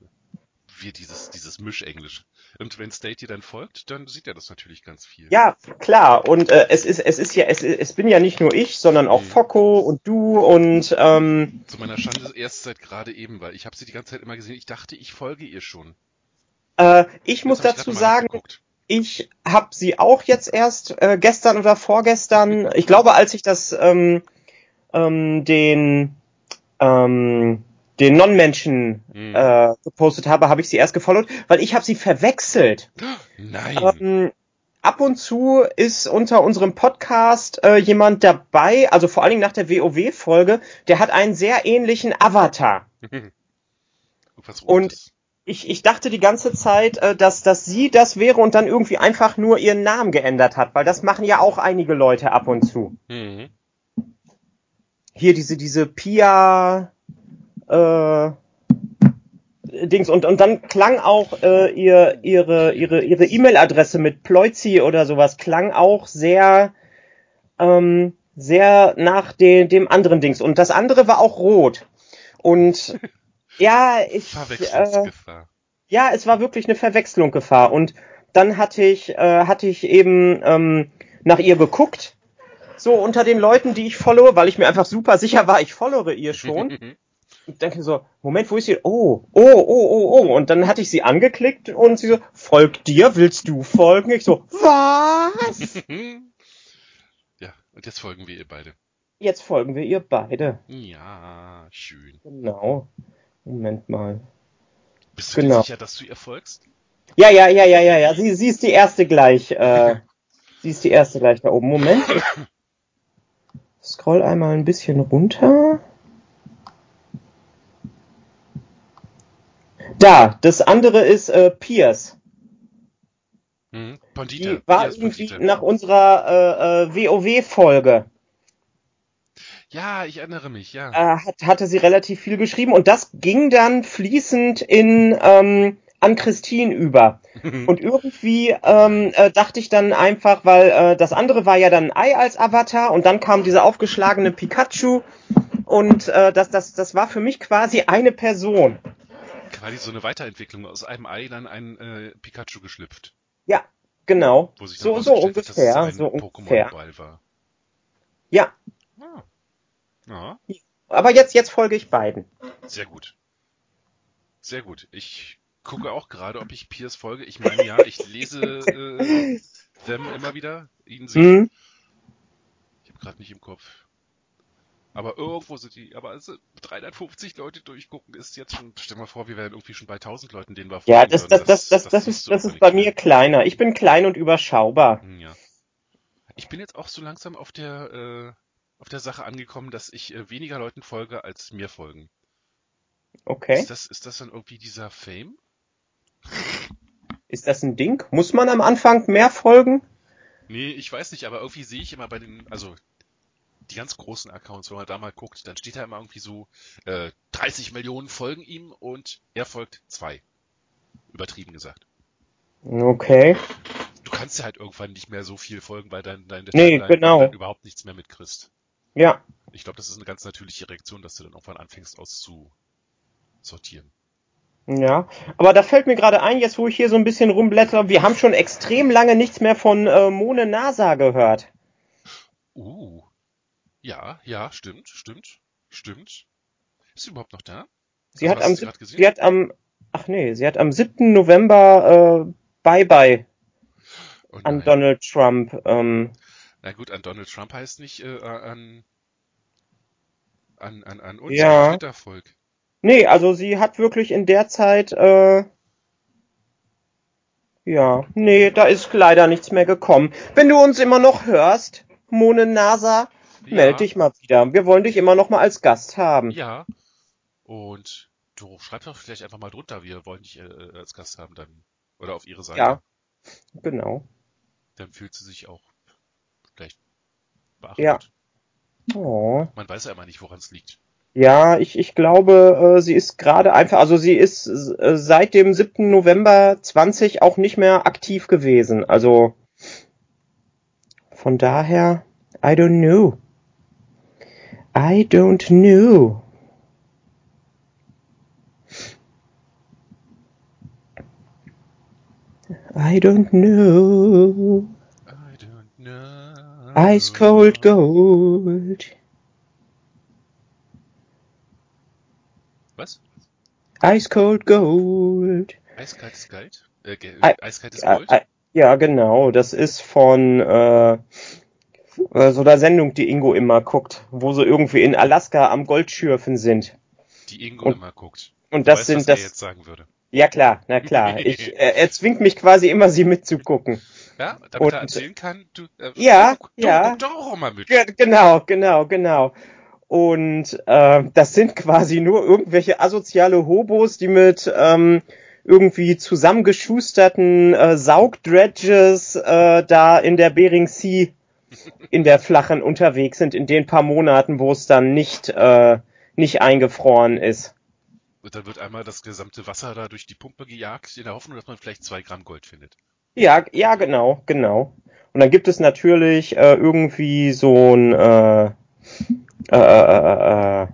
wie dieses, dieses Mischenglisch. Und wenn State dir dann folgt, dann sieht er das natürlich ganz viel.
Ja, klar. Und äh, es ist, es ist ja, es, es bin ja nicht nur ich, sondern auch
Mhm.
Focko und du und ähm,
Zu meiner Schande erst seit gerade eben, weil ich habe sie die ganze Zeit immer gesehen. Ich dachte, ich folge ihr schon.
Äh, ich muss
ich
dazu
mal
sagen, ich habe sie auch jetzt erst äh, gestern oder vorgestern, ich glaube, als ich das ähm, ähm, den ähm, den Non-Menschen
Hm.
äh, gepostet habe, habe ich sie erst gefollowt, weil ich habe sie verwechselt.
Nein.
Ähm, ab und zu ist unter unserem Podcast äh, jemand dabei, also vor allen Dingen nach der WoW-Folge, der hat einen sehr ähnlichen Avatar. Und-. Ich, ich dachte die ganze Zeit, äh, dass, dass sie das wäre und dann irgendwie einfach nur ihren Namen geändert hat, weil das machen ja auch einige Leute ab und zu.
Mhm.
Hier diese, diese Pia äh, Dings und, und dann klang auch äh, ihr, ihre ihre ihre E-Mail-Adresse mit Ploizi oder sowas klang auch sehr ähm, sehr nach de, dem anderen Dings und das andere war auch rot und ja ich äh,
Verwechslungsgefahr.
ja, es war wirklich eine Verwechslung Gefahr. Und dann hatte ich, äh, hatte ich eben ähm, nach ihr geguckt, so unter den Leuten, die ich followe, weil ich mir einfach super sicher war, ich followe ihr schon. Und denke so, Moment, wo ist sie? Oh, oh, oh, oh, oh. Und dann hatte ich sie angeklickt und sie so, folg dir, willst du folgen? Ich so, was?
ja, und jetzt folgen wir ihr beide.
Jetzt folgen wir ihr beide.
Ja, schön.
Genau. Moment mal.
Bist du
Genau.
dir sicher, dass du ihr folgst?
Ja, ja, ja, ja, ja, ja. Sie, sie ist die erste gleich. Äh, sie ist die erste gleich da oben. Moment. Ich scroll einmal ein bisschen runter. Da, das andere ist äh, Pierce.
Mhm.
Die
Pandita.
war
Piers
irgendwie
Pandita.
nach unserer äh, äh, WoW-Folge.
Ja, ich erinnere mich, ja.
Äh, hat, hatte sie relativ viel geschrieben und das ging dann fließend in ähm, an Christine über. Und irgendwie ähm, äh, dachte ich dann einfach, weil äh, das andere war ja dann ein Ei als Avatar und dann kam dieser aufgeschlagene Pikachu und äh, das, das, das war für mich quasi eine Person.
Quasi so eine Weiterentwicklung. Aus einem Ei dann ein äh, Pikachu geschlüpft.
Ja, genau.
Wo sich dann
So, so ungefähr,
ein
so ungefähr.
Pokémon-Ball war.
Ja,
Ah. Ja,
aber jetzt, jetzt folge ich beiden.
sehr gut. Sehr gut. Ich gucke auch gerade, ob ich Piers folge. Ich meine, ja, ich lese äh, them immer wieder, ihn sie.
Hm?
Ich habe gerade nicht im Kopf. Aber irgendwo sind die, aber also 350 Leute durchgucken ist jetzt schon, stell mal vor, wir wären irgendwie schon bei 1000 Leuten, denen wir
Ja,
folgen
das,
würden.
das, das, das, das
siehst
ist, das ist bei mir kleiner. Ich bin klein und überschaubar.
Hm, Ja. Ich bin jetzt auch so langsam auf der, äh, auf der Sache angekommen, dass ich äh, weniger Leuten folge, als mir folgen.
Okay.
Ist das, ist das dann irgendwie dieser Fame?
Ist das ein Ding? Muss man am Anfang mehr folgen?
Nee, ich weiß nicht, aber irgendwie sehe ich immer bei den, also die ganz großen Accounts, wenn man da mal guckt, dann steht da immer irgendwie so, äh, 30 Millionen folgen ihm und er folgt zwei. Übertrieben gesagt.
Okay.
Du kannst ja halt irgendwann nicht mehr so viel folgen, weil dein, dein
Nee,
Timeline
genau.
dann überhaupt nichts mehr mitkriegst.
Ja.
Ich glaube, das ist eine ganz natürliche Reaktion, dass du dann irgendwann anfängst auszusortieren.
Ja, aber da fällt mir gerade ein, jetzt wo ich hier so ein bisschen rumblätter, wir haben schon extrem lange nichts mehr von äh, Mone NASA gehört.
Uh. Ja, ja, stimmt, stimmt, stimmt. Ist sie überhaupt noch da?
Sie
Also,
hat am
sie
sie hat am ach nee, sie hat am 7. November äh, Bye Bye
Oh
an. Donald Trump. Ähm,
Na gut, an Donald Trump heißt nicht äh, an, an, an, an uns,
Ja.
Twitter-Volk.
nee, also sie hat wirklich in der Zeit äh, ja, nee, da ist leider nichts mehr gekommen. Wenn du uns immer noch hörst, Mone NASA,
Ja,
meld dich mal wieder. Wir wollen dich immer noch mal als Gast haben.
Ja. Und du schreib doch vielleicht einfach mal drunter, wir wollen dich äh, als Gast haben dann. Oder auf ihre Seite.
Ja. Genau.
Dann fühlt sie sich auch beachtet.
Ja. Oh.
Man weiß ja immer nicht, woran es liegt.
Ja, ich, ich glaube, äh, sie ist gerade einfach, also sie ist äh, seit dem 7. November 20 auch nicht mehr aktiv gewesen. Also von daher, I don't know. I don't know. I don't know. Ice cold gold.
Was?
Ice cold gold.
Eiskaltes Gold? Äh, ge- Eiskaltes Gold?
äh, ja, genau. Das ist von äh, äh, so einer Sendung, die Ingo immer guckt, wo sie irgendwie in Alaska am Goldschürfen sind.
Die Ingo
und-
immer guckt.
Und
Du
das
weißt,
sind
was er
das.
jetzt sagen würde.
Ja klar, na klar. Ich, äh, er zwingt mich quasi immer, sie mitzugucken.
Ja, damit
Und-
er erzählen kann, du, äh,
Ja,
du,
ja.
Du, doch auch mal mit.
Ge- Genau, genau, genau. Und äh, das sind quasi nur irgendwelche asoziale Hobos, die mit ähm, irgendwie zusammengeschusterten äh, Saugdredges äh, da in der Bering Sea in der flachen unterwegs sind in den paar Monaten, wo es dann nicht äh, nicht eingefroren ist.
Und dann wird einmal das gesamte Wasser da durch die Pumpe gejagt, in der Hoffnung, dass man vielleicht zwei Gramm Gold findet.
Ja, ja, genau, genau. Und dann gibt es natürlich äh, irgendwie so ein, äh, äh, äh, äh,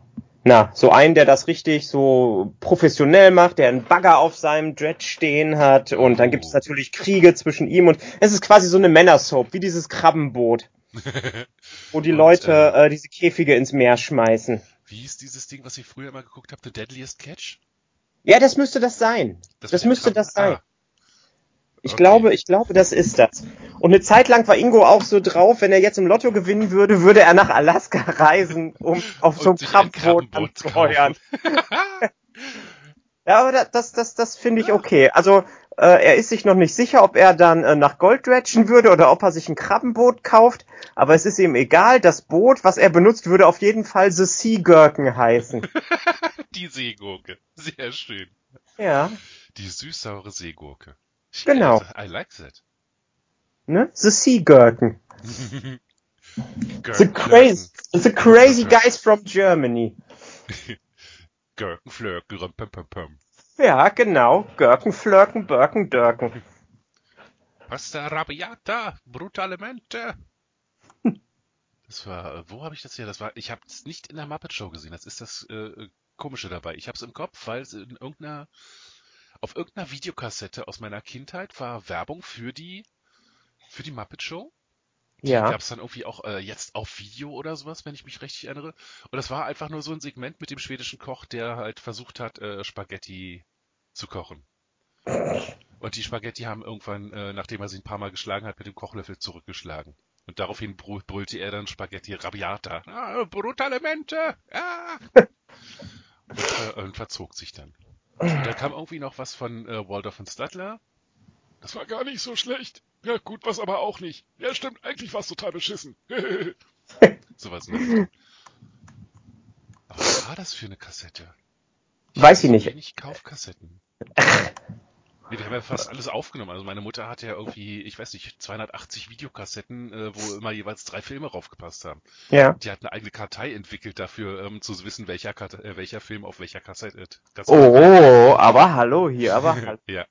na, so einen, der das richtig so professionell macht, der einen Bagger auf seinem Dredge stehen hat. Und dann gibt es natürlich Kriege zwischen ihm und es ist quasi so eine Männersoap, wie dieses Krabbenboot, wo die
Und,
Leute
äh,
äh, diese Käfige ins Meer schmeißen.
Wie hieß dieses Ding, was ich früher immer geguckt habe, The Deadliest Catch?
Ja, das müsste das sein. Das,
dem
müsste
Krabben-
das sein.
Ah,
Ich
Okay.
glaube, ich glaube, das ist das. Und eine Zeit lang war Ingo auch so drauf, wenn er jetzt im Lotto gewinnen würde, würde er nach Alaska reisen, um auf so einem Krabbenboot
Krabbenboot zu
anzuheuern. Ja, aber da- das, das, das finde ich okay. Also äh, er ist sich noch nicht sicher, ob er dann äh, nach Gold dredgen würde oder ob er sich ein Krabbenboot kauft. Aber es ist ihm egal. Das Boot, was er benutzt, würde auf jeden Fall The Sea Gherkin heißen.
die Seegurke. Sehr schön.
Ja,
Die süß-saure Seegurke.
Genau.
I like that.
ne? The Sea.
Gurken,
The crazy, the crazy guys from Germany.
Gurken, Flirken, rum, pum, pum, pum.
Ja, genau. Gurken, Flirken, Birken, Dörken.
Pasta Rabiata, Brutalemente. Das war, äh, wo habe ich das hier? Das war, ich habe es nicht in der Muppet Show gesehen. Das ist das äh, Komische dabei. Ich habe es im Kopf, weil es in irgendeiner, auf irgendeiner Videokassette aus meiner Kindheit war Werbung für die, für die Muppet Show. Die
Ja.
gab es dann irgendwie auch äh, jetzt auf Video oder sowas, wenn ich mich richtig erinnere. Und das war einfach nur so ein Segment mit dem schwedischen Koch, der halt versucht hat, äh, Spaghetti zu kochen. Und die Spaghetti haben irgendwann, äh, nachdem er sie ein paar Mal geschlagen hat, mit dem Kochlöffel zurückgeschlagen. Und daraufhin brü- brüllte er dann Spaghetti Rabiata. Ah, Brutalemente! Ah! und, äh, und verzog sich dann. Und da kam irgendwie noch was von äh, Waldorf und Stadler. Das war gar nicht so schlecht. Ja, gut, was aber auch nicht. Ja, stimmt, eigentlich war es total beschissen. Sowas Richtung. Aber was war das für eine Kassette?
Weiß ich nicht.
Wenig Kaufkassetten. Nee, wir haben ja fast alles aufgenommen. Also meine Mutter hatte ja irgendwie, ich weiß nicht, 280 Videokassetten, äh, wo immer jeweils drei Filme raufgepasst haben.
Ja.
Die hat eine eigene Kartei entwickelt dafür, ähm, zu wissen, welcher, Kat äh, welcher Film auf welcher Kassette. Kassette
Oh, aber hallo hier, aber hallo.
ja.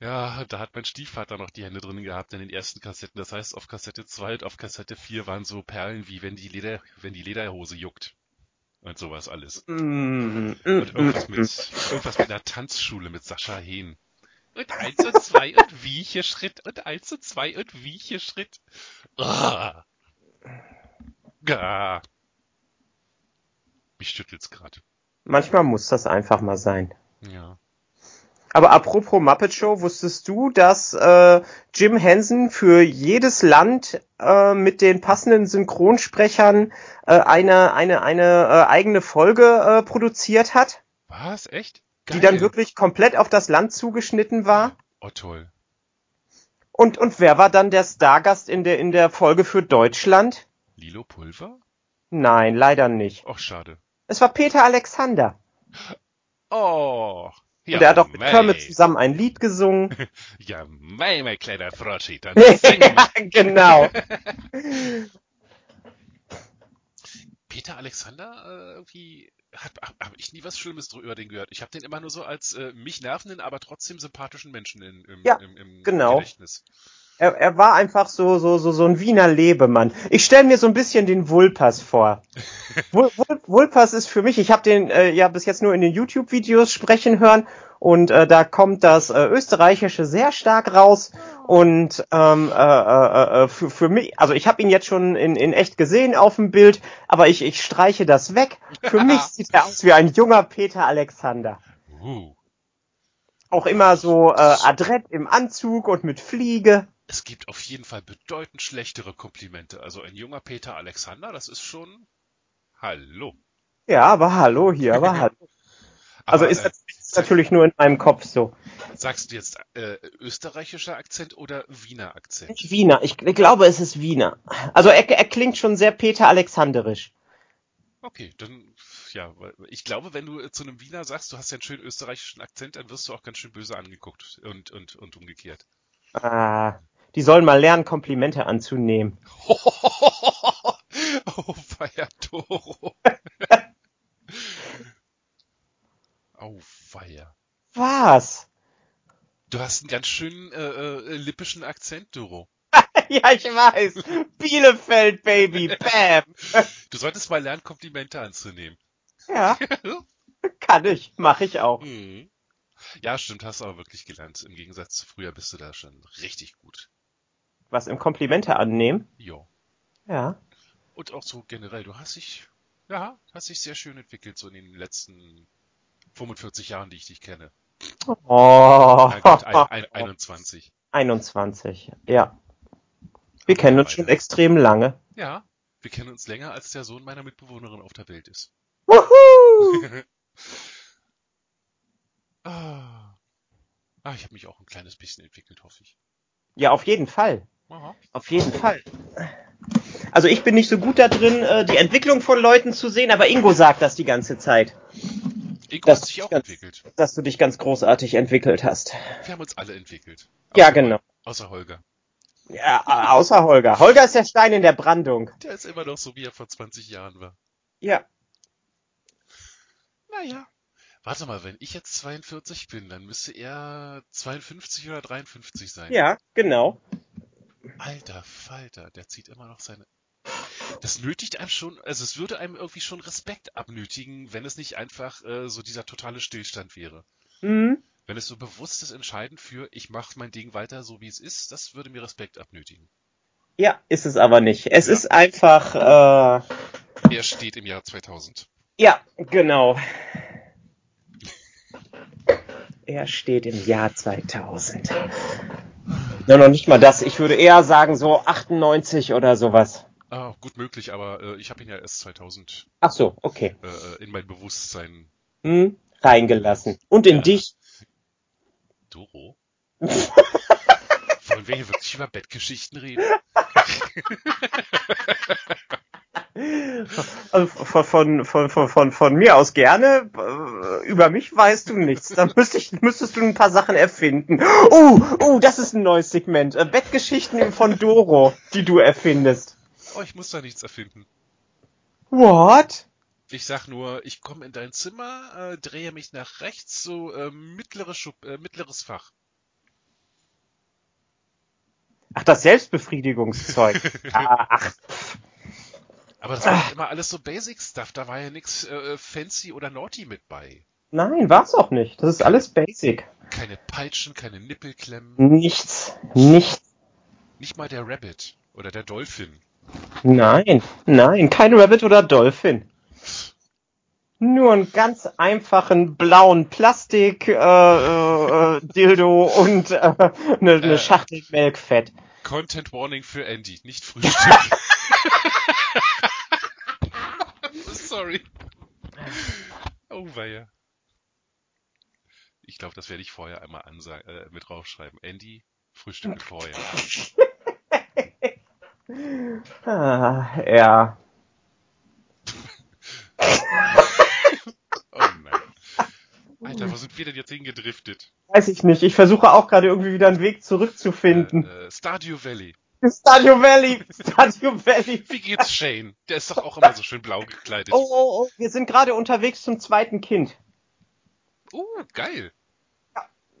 Ja, da hat mein Stiefvater noch die Hände drin gehabt in den ersten Kassetten. Das heißt, auf Kassette 2 und auf Kassette 4 waren so Perlen wie wenn die Leder, wenn die Lederhose juckt. Und sowas alles.
Mm, mm,
Und irgendwas mit, irgendwas mit einer Tanzschule mit Sascha Hehn. Und eins und zwei und Wiecheschritt und eins und zwei und Wiecheschritt. Ah. Ah. Mich schüttelt's grad.
Manchmal muss das einfach mal sein.
Ja.
Aber apropos Muppet Show, wusstest du, dass äh, Jim Henson für jedes Land äh, mit den passenden Synchronsprechern äh, eine eine eine äh, eigene Folge äh, produziert hat,
Was? Echt?
die dann
Geil.
wirklich komplett auf das Land zugeschnitten war?
Oh toll.
Und und wer war dann der Stargast in der in der Folge für Deutschland?
Lilo Pulver?
Nein, leider nicht.
Och, schade.
Es war Peter Alexander.
Oh. Ja,
und er hat auch mit
mei.
Kermit zusammen ein Lied gesungen.
Ja, mei, mein kleiner Frotschi, dann sing mal.
genau.
Peter Alexander äh, irgendwie hat habe hab ich nie was Schlimmes über den gehört. Ich habe den immer nur so als äh, mich nervenden, aber trotzdem sympathischen Menschen in, im,
Ja,
im, im
genau.
Gedächtnis.
Er, er war einfach so, so, so, so ein Wiener Lebemann. Ich stelle mir so ein bisschen den Vulpas vor. Vul, Vulpas ist für mich, ich habe den äh, ja bis jetzt nur in den YouTube-Videos sprechen hören und äh, da kommt das äh, Österreichische sehr stark raus und ähm, äh, äh, äh, für, für mich, also ich habe ihn jetzt schon in, in echt gesehen auf dem Bild, aber ich, ich streiche das weg. Für mich sieht er aus wie ein junger Peter Alexander.
Uh.
Auch immer so äh, adrett im Anzug und mit Fliege.
Es gibt auf jeden Fall bedeutend schlechtere Komplimente. Also ein junger Peter Alexander, das ist schon Hallo.
Ja, aber hallo hier, aber hallo. Also
Aber,
ist,
äh,
ist natürlich nur in meinem Kopf so.
sagst du jetzt äh, österreichischer Akzent oder Wiener Akzent?
Nicht Wiener, ich glaube, es ist Wiener. Also er, er klingt schon sehr Peter Alexanderisch.
Okay, dann ja, ich glaube, wenn du äh, zu einem Wiener sagst, du hast ja einen schönen österreichischen Akzent, dann wirst du auch ganz schön böse angeguckt und und und umgekehrt.
Ah, die sollen mal lernen, Komplimente anzunehmen.
oh, feier Toro. oh, feier.
Was?
Du hast einen ganz schönen äh, äh, lippischen Akzent, Doro.
ja, ich weiß. Bielefeld, Baby, bam.
Du solltest mal lernen, Komplimente anzunehmen.
Ja, kann ich, mache ich auch.
Mhm. Ja, stimmt, hast du aber wirklich gelernt. Im Gegensatz zu früher bist du da schon richtig gut.
Was im Komplimente annehmen?
Jo.
Ja.
Und auch so generell, du hast dich, ja, hast dich sehr schön entwickelt, so in den letzten 45 Jahren, die ich dich kenne.
Oh.
Gut, ein, ein, 21.
21, ja. Wir kennen uns schon extrem lange.
Ja, wir kennen uns länger, als der Sohn meiner Mitbewohnerin auf der Welt ist.
Wuhu!
ah. ah, ich habe mich auch ein kleines bisschen entwickelt, hoffe ich.
Ja, auf jeden Fall.
Aha.
Auf jeden Fall. Also ich bin nicht so gut da drin, äh, die Entwicklung von Leuten zu sehen, aber Ingo sagt das die ganze Zeit,
Ingo
Das
hat sich auch
ganz-
entwickelt.
dass du dich ganz großartig entwickelt hast.
Wir haben uns alle entwickelt.
Ja,
Außer-
genau.
Außer Holger.
Ja, außer Holger. Holger ist der Stein in der Brandung.
Der ist immer noch so, wie er vor 20 Jahren war.
Ja.
Naja. Warte mal, wenn ich jetzt 42 bin, dann müsste er 52 oder 53 sein.
Ja, genau.
Alter Falter, der zieht immer noch seine. Das nötigt einem schon, also es würde einem irgendwie schon Respekt abnötigen, wenn es nicht einfach äh, so dieser totale Stillstand wäre.
Mhm.
Wenn es so bewusstes Entscheiden für, ich mache mein Ding weiter so wie es ist, das würde mir Respekt abnötigen.
Ja, ist es aber nicht. Es
Ja.
ist einfach, äh,
Er steht im Jahr 2000.
ja, genau. Er steht im Jahr 2000. Ja, noch nicht mal das. Ich würde eher sagen so 98 oder sowas.
Ah, gut möglich, aber äh, ich habe ihn ja erst 2000
Ach so, okay.
äh, in mein Bewusstsein.
Hm, reingelassen. Und in
Ja.
dich.
Doro? Wollen wir hier wirklich über Bettgeschichten reden?
Also von, von, von, von, von, mir aus gerne. Über mich weißt du nichts. Da müsste ich, müsstest du ein paar Sachen erfinden. Oh, oh, das ist ein neues Segment. Äh, Bettgeschichten von Doro, die du erfindest.
Oh, ich muss da nichts erfinden.
What?
Ich sag nur, ich komme in dein Zimmer, äh, drehe mich nach rechts, so äh, mittleres, Schub, äh, mittleres Fach.
Ach, das Selbstbefriedigungszeug. Ach,
Aber das war doch immer alles so Basic Stuff, da war ja nichts äh, fancy oder naughty mit bei.
nein, war's auch nicht. Das ist alles basic.
Keine Peitschen, keine Nippelklemmen,
Nichts, nichts.
nicht mal der Rabbit oder der Dolphin.
Nein, nein, kein Rabbit oder Dolphin. Nur einen ganz einfachen blauen Plastik äh, äh, äh, Dildo und äh, eine
Äh.
ne Schachtel Melkfett.
Content Warning für Andy, nicht Frühstück. Sorry. Oh weia. Ich glaube, das werde ich vorher einmal ansagen, äh, mit draufschreiben. Andy, Frühstücke vorher.
Ah, ja.
Oh nein. Alter, wo sind wir denn jetzt hingedriftet?
Weiß ich nicht. Ich versuche auch gerade irgendwie wieder einen Weg zurückzufinden.
Äh, äh, Stardew Valley.
Stadio Valley, Stadio Valley.
Wie geht's Shane? Der ist doch auch immer so schön blau gekleidet.
Oh, oh, oh, wir sind gerade unterwegs zum zweiten Kind.
Uh, geil.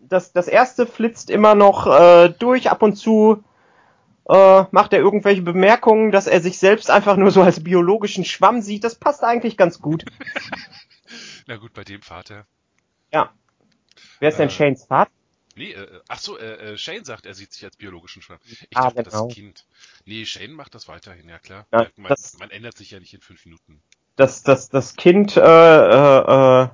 Das, das erste flitzt immer noch äh, durch, ab und zu äh, macht er irgendwelche Bemerkungen, dass er sich selbst einfach nur so als biologischen Schwamm sieht. Das passt eigentlich ganz gut.
Na gut, bei dem Vater.
Ja. Wer ist denn
Äh,
Shanes Vater?
Nee, äh, ach so, äh, äh, Shane sagt, er sieht sich als biologischen Schwamm. Ich
Ah,
dachte,
genau.
das Kind. Nee, Shane macht das weiterhin, ja klar.
Ja,
man,
das-
man ändert sich ja nicht in fünf Minuten.
Das, das, das Kind, äh, äh, äh,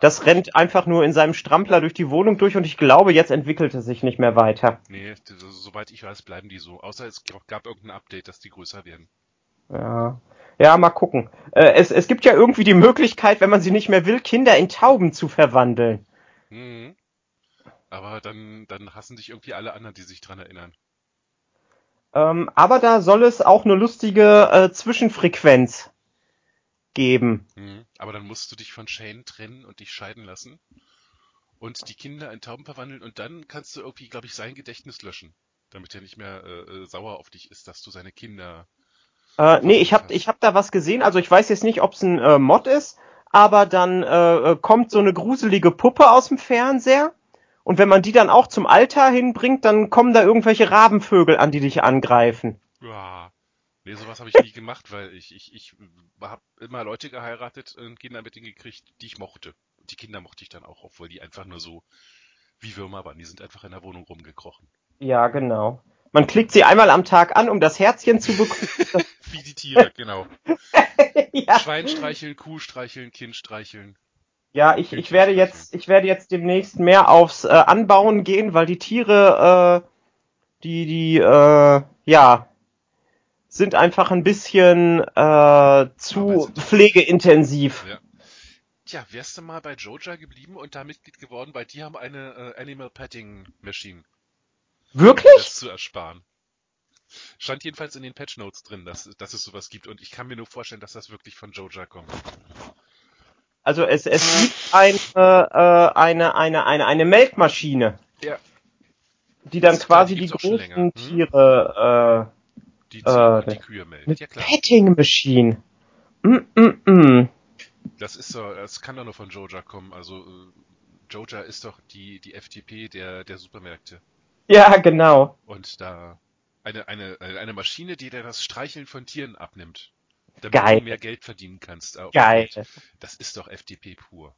das rennt einfach nur in seinem Strampler durch die Wohnung durch und ich glaube, jetzt entwickelt es sich nicht mehr weiter.
Nee, soweit ich weiß, bleiben die so. Außer es gab irgendein Update, dass die größer werden.
Ja. Ja, mal gucken. Äh, es, es gibt ja irgendwie die Möglichkeit, wenn man sie nicht mehr will, Kinder in Tauben zu verwandeln.
Mhm. Aber dann, dann hassen dich irgendwie alle anderen, die sich dran erinnern.
Ähm, aber da soll es auch eine lustige äh, Zwischenfrequenz geben.
Mhm. Aber dann musst du dich von Shane trennen und dich scheiden lassen. Und die Kinder in Tauben verwandeln und dann kannst du irgendwie, glaube ich, sein Gedächtnis löschen. Damit er nicht mehr äh, äh, sauer auf dich ist, dass du seine Kinder.
Äh, nee, ich hab, ich hab da was gesehen. Also ich weiß jetzt nicht, ob es ein äh, Mod ist, aber dann äh, äh, kommt so eine gruselige Puppe aus dem Fernseher. Und wenn man die dann auch zum Altar hinbringt, dann kommen da irgendwelche Rabenvögel an, die dich angreifen.
Ja. Nee, sowas habe ich nie gemacht, weil ich, ich, ich habe immer Leute geheiratet und Kinder mit denen gekriegt, die ich mochte. Und die Kinder mochte ich dann auch, obwohl die einfach nur so wie Würmer waren. Die sind einfach in der Wohnung rumgekrochen.
Ja, genau. Man klickt sie einmal am Tag an, um das Herzchen zu bekommen.
Wie die Tiere, genau.
ja.
Schwein streicheln, Kuh streicheln, Kind streicheln.
Ja, ich, ich werde jetzt, ich werde jetzt demnächst mehr aufs äh, Anbauen gehen, weil die Tiere, äh, die, die, äh, ja, sind einfach ein bisschen äh, zu pflegeintensiv.
Ja. Tja, wärst du mal bei Joja geblieben und da Mitglied geworden, weil die haben eine äh, Animal Petting Machine, um
Wirklich?
das zu ersparen. Stand jedenfalls in den Patch Notes drin, dass, dass es sowas gibt und ich kann mir nur vorstellen, dass das wirklich von Joja kommt.
Also es, es gibt eine, äh, eine, eine, eine, eine Melkmaschine,
Ja.
die dann
Das-
quasi
die
großen.
Hm?
Tiere,
Die,
Äh,
die Kühe
äh,
melden.
eine
Ja klar.
Petting Machine. Mm, mm, mm.
Das ist so, das kann doch nur von Joja kommen. Also äh, Joja ist doch die, die FTP der, der Supermärkte.
Ja, genau.
Und da eine, eine, eine Maschine, die dir das Streicheln von Tieren abnimmt. Damit
Geil.
du mehr Geld verdienen kannst. auf
Geil.
Das ist doch FTP pur.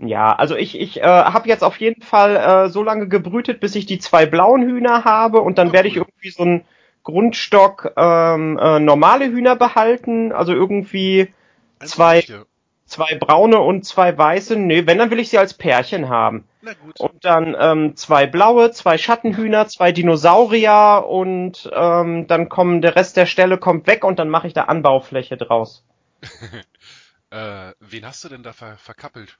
Ja, also ich, ich äh, habe jetzt auf jeden Fall äh, so lange gebrütet, bis ich die zwei blauen Hühner habe und dann
Oh,
werde ich
cool.
irgendwie so einen Grundstock ähm, äh, normale Hühner behalten, also irgendwie
Also
Zwei- zwei braune und zwei weiße. Nee, wenn, dann will ich sie als Pärchen haben.
Na gut.
Und dann ähm, zwei blaue, zwei Schattenhühner, zwei Dinosaurier und ähm, dann kommen der Rest der Stelle kommt weg und dann mache ich da Anbaufläche draus.
Äh, wen hast du denn da ver verkappelt?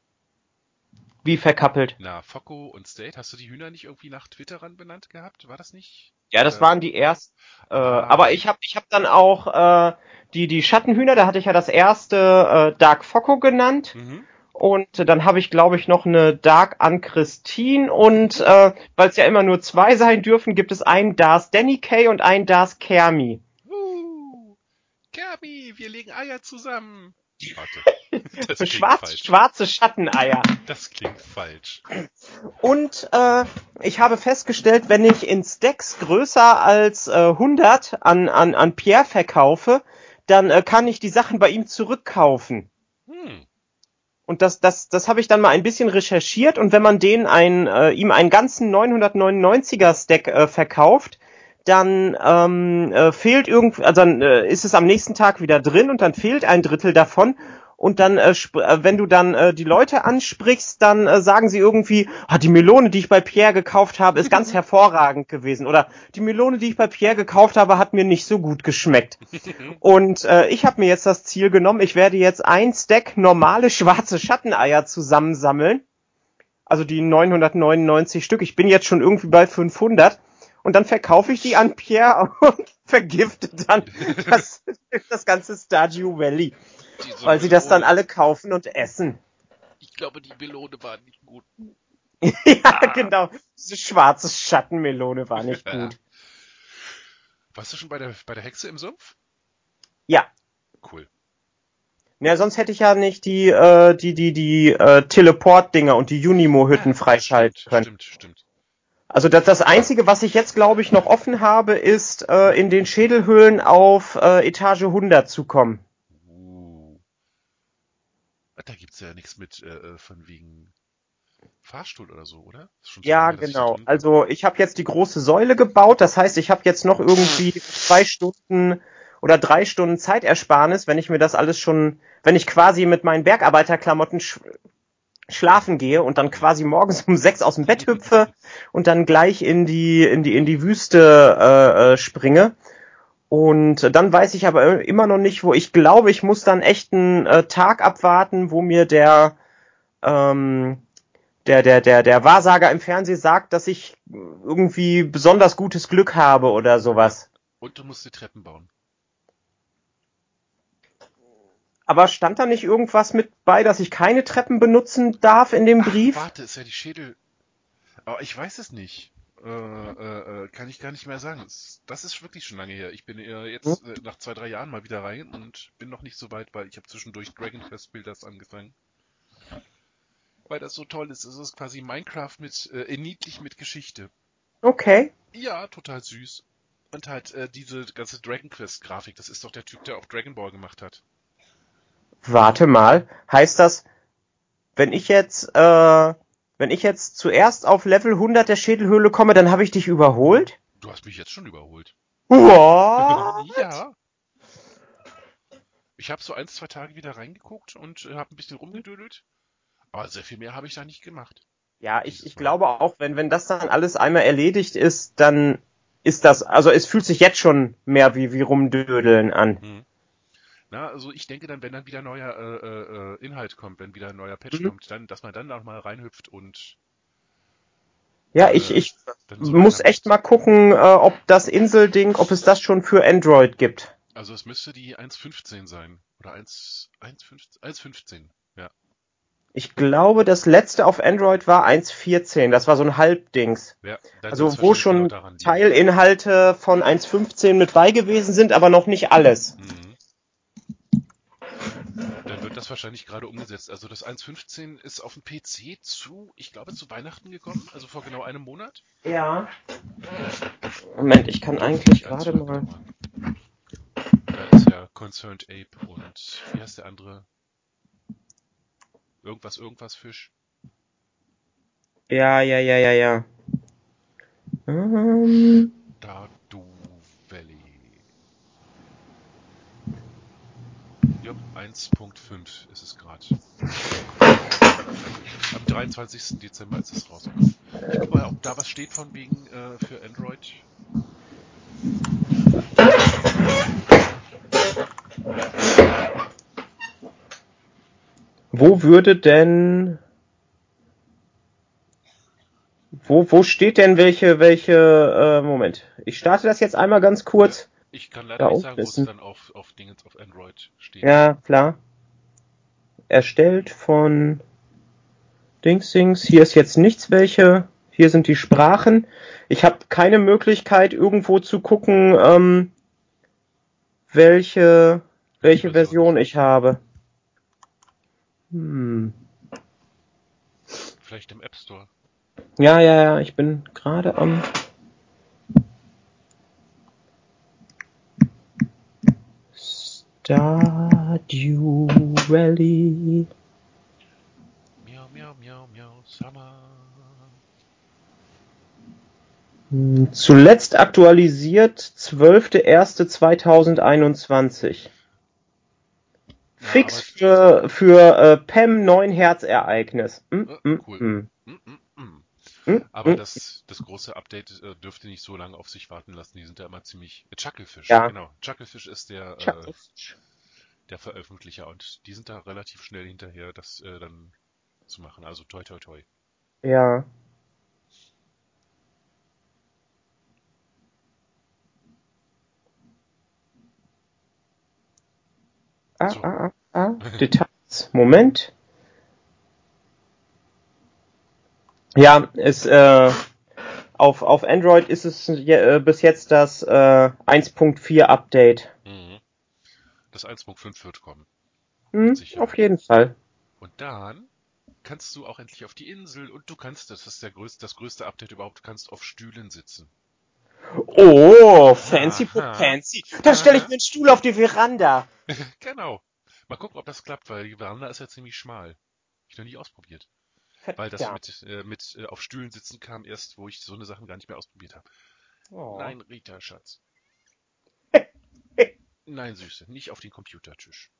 Wie verkappelt.
Na, Focko und State, hast du die Hühner nicht irgendwie nach Twitterern benannt gehabt? War das nicht?
Ja, das
Äh,
waren die ersten. Äh,
ah.
aber ich habe ich hab dann auch äh, die die Schattenhühner, da hatte ich ja das erste äh, Dark Focko genannt
Mhm.
und dann habe ich glaube ich noch eine Dark an Christine und äh, weil es ja immer nur zwei sein dürfen, gibt es einen Dars Danny Kay und einen Dars Kermi.
Uh, Kirby, wir legen Eier zusammen. Warte. Das
schwarz,
falsch.
schwarze Schatteneier.
Das klingt falsch.
Und äh, ich habe festgestellt, wenn ich in Stacks größer als äh, 100 an, an, an Pierre verkaufe, dann äh, kann ich die Sachen bei ihm zurückkaufen.
Hm.
Und das, das, das habe ich dann mal ein bisschen recherchiert und wenn man den ein, äh, ihm einen ganzen 999er Stack äh, verkauft, dann ähm, äh, fehlt irgendwie, also dann äh, ist es am nächsten Tag wieder drin und dann fehlt ein Drittel davon. Und dann, äh, äh, wenn du dann äh, die Leute ansprichst, dann äh, sagen sie irgendwie, ah, die Melone, die ich bei Pierre gekauft habe, ist ganz hervorragend gewesen. Oder die Melone, die ich bei Pierre gekauft habe, hat mir nicht so gut geschmeckt. Und äh, ich habe mir jetzt das Ziel genommen, ich werde jetzt ein Stack normale schwarze Schatteneier zusammensammeln. Also die 999 Stück. Ich bin jetzt schon irgendwie bei 500. Und dann verkaufe ich die an Pierre und vergifte dann das, das ganze Stardew Valley. Weil sie das dann alle kaufen und essen.
Ich glaube, die Melone war nicht gut.
ja, genau. Diese schwarze Schattenmelone war nicht gut.
Warst du schon bei der, bei der Hexe im Sumpf?
Ja.
Cool.
Ja, sonst hätte ich ja nicht die, äh, die, die, die äh, Teleport-Dinger und die Unimo-Hütten
Ja,
freischalten
stimmt,
können.
Stimmt, stimmt.
Also das, das Einzige, was ich jetzt, glaube ich, noch offen habe, ist äh, in den Schädelhöhlen auf äh, Etage 100 zu kommen.
Uh. Da gibt's ja nichts mit äh, von wegen Fahrstuhl oder so, oder? So
Ja,
lange,
genau. Also ich habe jetzt die große Säule gebaut. Das heißt, ich habe jetzt noch irgendwie zwei Stunden oder drei Stunden Zeitersparnis, wenn ich mir das alles schon, wenn ich quasi mit meinen Bergarbeiterklamotten schlafen gehe und dann quasi morgens um sechs aus dem Bett hüpfe und dann gleich in die in die in die Wüste äh, äh, springe. Und dann weiß ich aber immer noch nicht, wo ich glaube, ich muss dann echt einen äh, Tag abwarten, wo mir der ähm, der, der, der, der Wahrsager im Fernsehen sagt, dass ich irgendwie besonders gutes Glück habe oder sowas.
Und du musst die Treppen bauen.
Aber stand da nicht irgendwas mit bei, dass ich keine Treppen benutzen darf in dem Brief?
Ach, warte, ist ja die Schädel. Aber ich weiß es nicht. Äh, äh, äh, kann ich gar nicht mehr sagen. Das ist wirklich schon lange her. Ich bin äh, jetzt äh, nach zwei, drei Jahren mal wieder rein und bin noch nicht so weit, weil ich habe zwischendurch Dragon Quest Builders angefangen. Weil das so toll ist. Es ist quasi Minecraft mit äh, niedlich mit Geschichte.
Okay.
Ja, total süß. Und halt äh, diese ganze Dragon Quest Grafik. Das ist doch der Typ, der auch Dragon Ball gemacht hat.
Warte mal. Heißt das, wenn ich jetzt, äh, wenn ich jetzt zuerst auf Level 100 der Schädelhöhle komme, dann habe ich dich überholt?
Du hast mich jetzt schon überholt.
What?
ja. Ich habe so ein, zwei Tage wieder reingeguckt und äh, habe ein bisschen rumgedödelt. Aber sehr viel mehr habe ich da nicht gemacht.
Ja, ich, ich glaube auch, wenn, wenn das dann alles einmal erledigt ist, dann ist das, also es fühlt sich jetzt schon mehr wie, wie rumdödeln an.
Hm. Na, also ich denke dann, wenn dann wieder neuer äh, äh, äh, Inhalt kommt, wenn wieder ein neuer Patch
Mhm.
kommt, dann, dass man dann auch mal reinhüpft und
Ja, ich, ich
dann so
muss echt mal gucken, äh, ob das Inselding, ob es das schon für Android gibt.
Also es müsste die 1.15 sein. Oder 1, 1.15, 1.15, ja.
Ich glaube, das letzte auf Android war 1.14. Das war so ein Halbdings.
ja
Also wo schon
genau.
Teilinhalte von 1.15 mit bei gewesen sind, aber noch nicht alles.
Mhm. Das wahrscheinlich gerade umgesetzt. Also das 1.15 ist auf dem PC zu, ich glaube, zu Weihnachten gekommen, also vor genau einem Monat.
Ja. Moment, ich kann eigentlich gerade mal.
Da ist ja Concerned Ape und wie heißt der andere? Irgendwas, irgendwas Fisch.
Ja, ja, ja, ja, ja. Ähm,
Dardu Valley. Ja, 1.5 ist es gerade. Am 23. Dezember ist es rausgekommen. Ich guck mal, ob da was steht von wegen äh, für Android.
wo würde denn. Wo, wo steht denn welche, welche, äh, Moment. Ich starte das jetzt einmal ganz kurz.
Ich kann leider nicht sagen, wo es dann auf, auf Dingens auf Android steht.
Ja, klar. Erstellt von Dingsings. Hier ist jetzt nichts welche. Hier sind die Sprachen. Ich habe keine Möglichkeit, irgendwo zu gucken, ähm, welche, welche
Version.
Ich habe. Hm.
Vielleicht im App Store.
Ja, ja, ja, ich bin gerade am. Stardew Valley.
Miau, miau, miau, miau, Summer.
Hm, Zuletzt aktualisiert 12.01.2021. Fix für, für äh, PEM 9 Herzereignis.
Äh,
hm,
cool. Mm, mm, mm. Aber
hm.
das, das große Update äh, dürfte nicht so lange auf sich warten lassen. Die sind ja immer ziemlich. Äh, Chucklefish,
Ja.
genau. Chucklefish ist der, äh, der Veröffentlicher und die sind da relativ schnell hinterher, das äh, dann zu machen. Also toi toi toi.
Ja. Ah,
So.
ah, ah, ah. Details. Moment. Ja, ist, äh, auf, auf Android ist es äh, bis jetzt das äh, 1.4 Update.
Mhm. Das 1.5 wird kommen.
Hm, auf jeden Fall.
Und dann kannst du auch endlich auf die Insel und du kannst, das ist der größte, das größte Update überhaupt, du kannst auf Stühlen sitzen.
Oh, fancy Aha. fancy. Da stelle ich mir einen Stuhl auf die Veranda.
genau. Mal gucken, ob das klappt, weil die Veranda ist ja ziemlich schmal. Ich noch nie ausprobiert. Weil das mit, äh, mit äh, auf Stühlen sitzen kam erst, wo ich so eine Sachen gar nicht mehr ausprobiert habe. Oh. Nein, Rita, Schatz. Nein, Süße, nicht auf den Computertisch.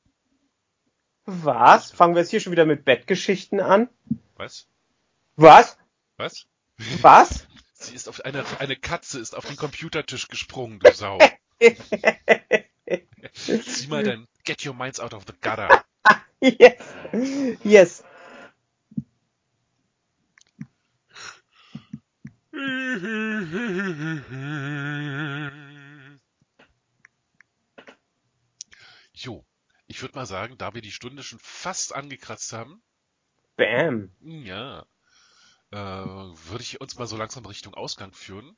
Was? Fangen wir jetzt hier schon wieder mit Bettgeschichten an?
Was?
Was?
Was?
Was?
Sie ist auf eine, eine Katze ist auf den Computertisch gesprungen, du Sau. Sieh mal dein Get your minds out of the gutter.
yes. Yes.
Jo, ich würde mal sagen, da wir die Stunde schon fast angekratzt haben.
Bam.
Ja. Äh, würde ich uns mal so langsam Richtung Ausgang führen.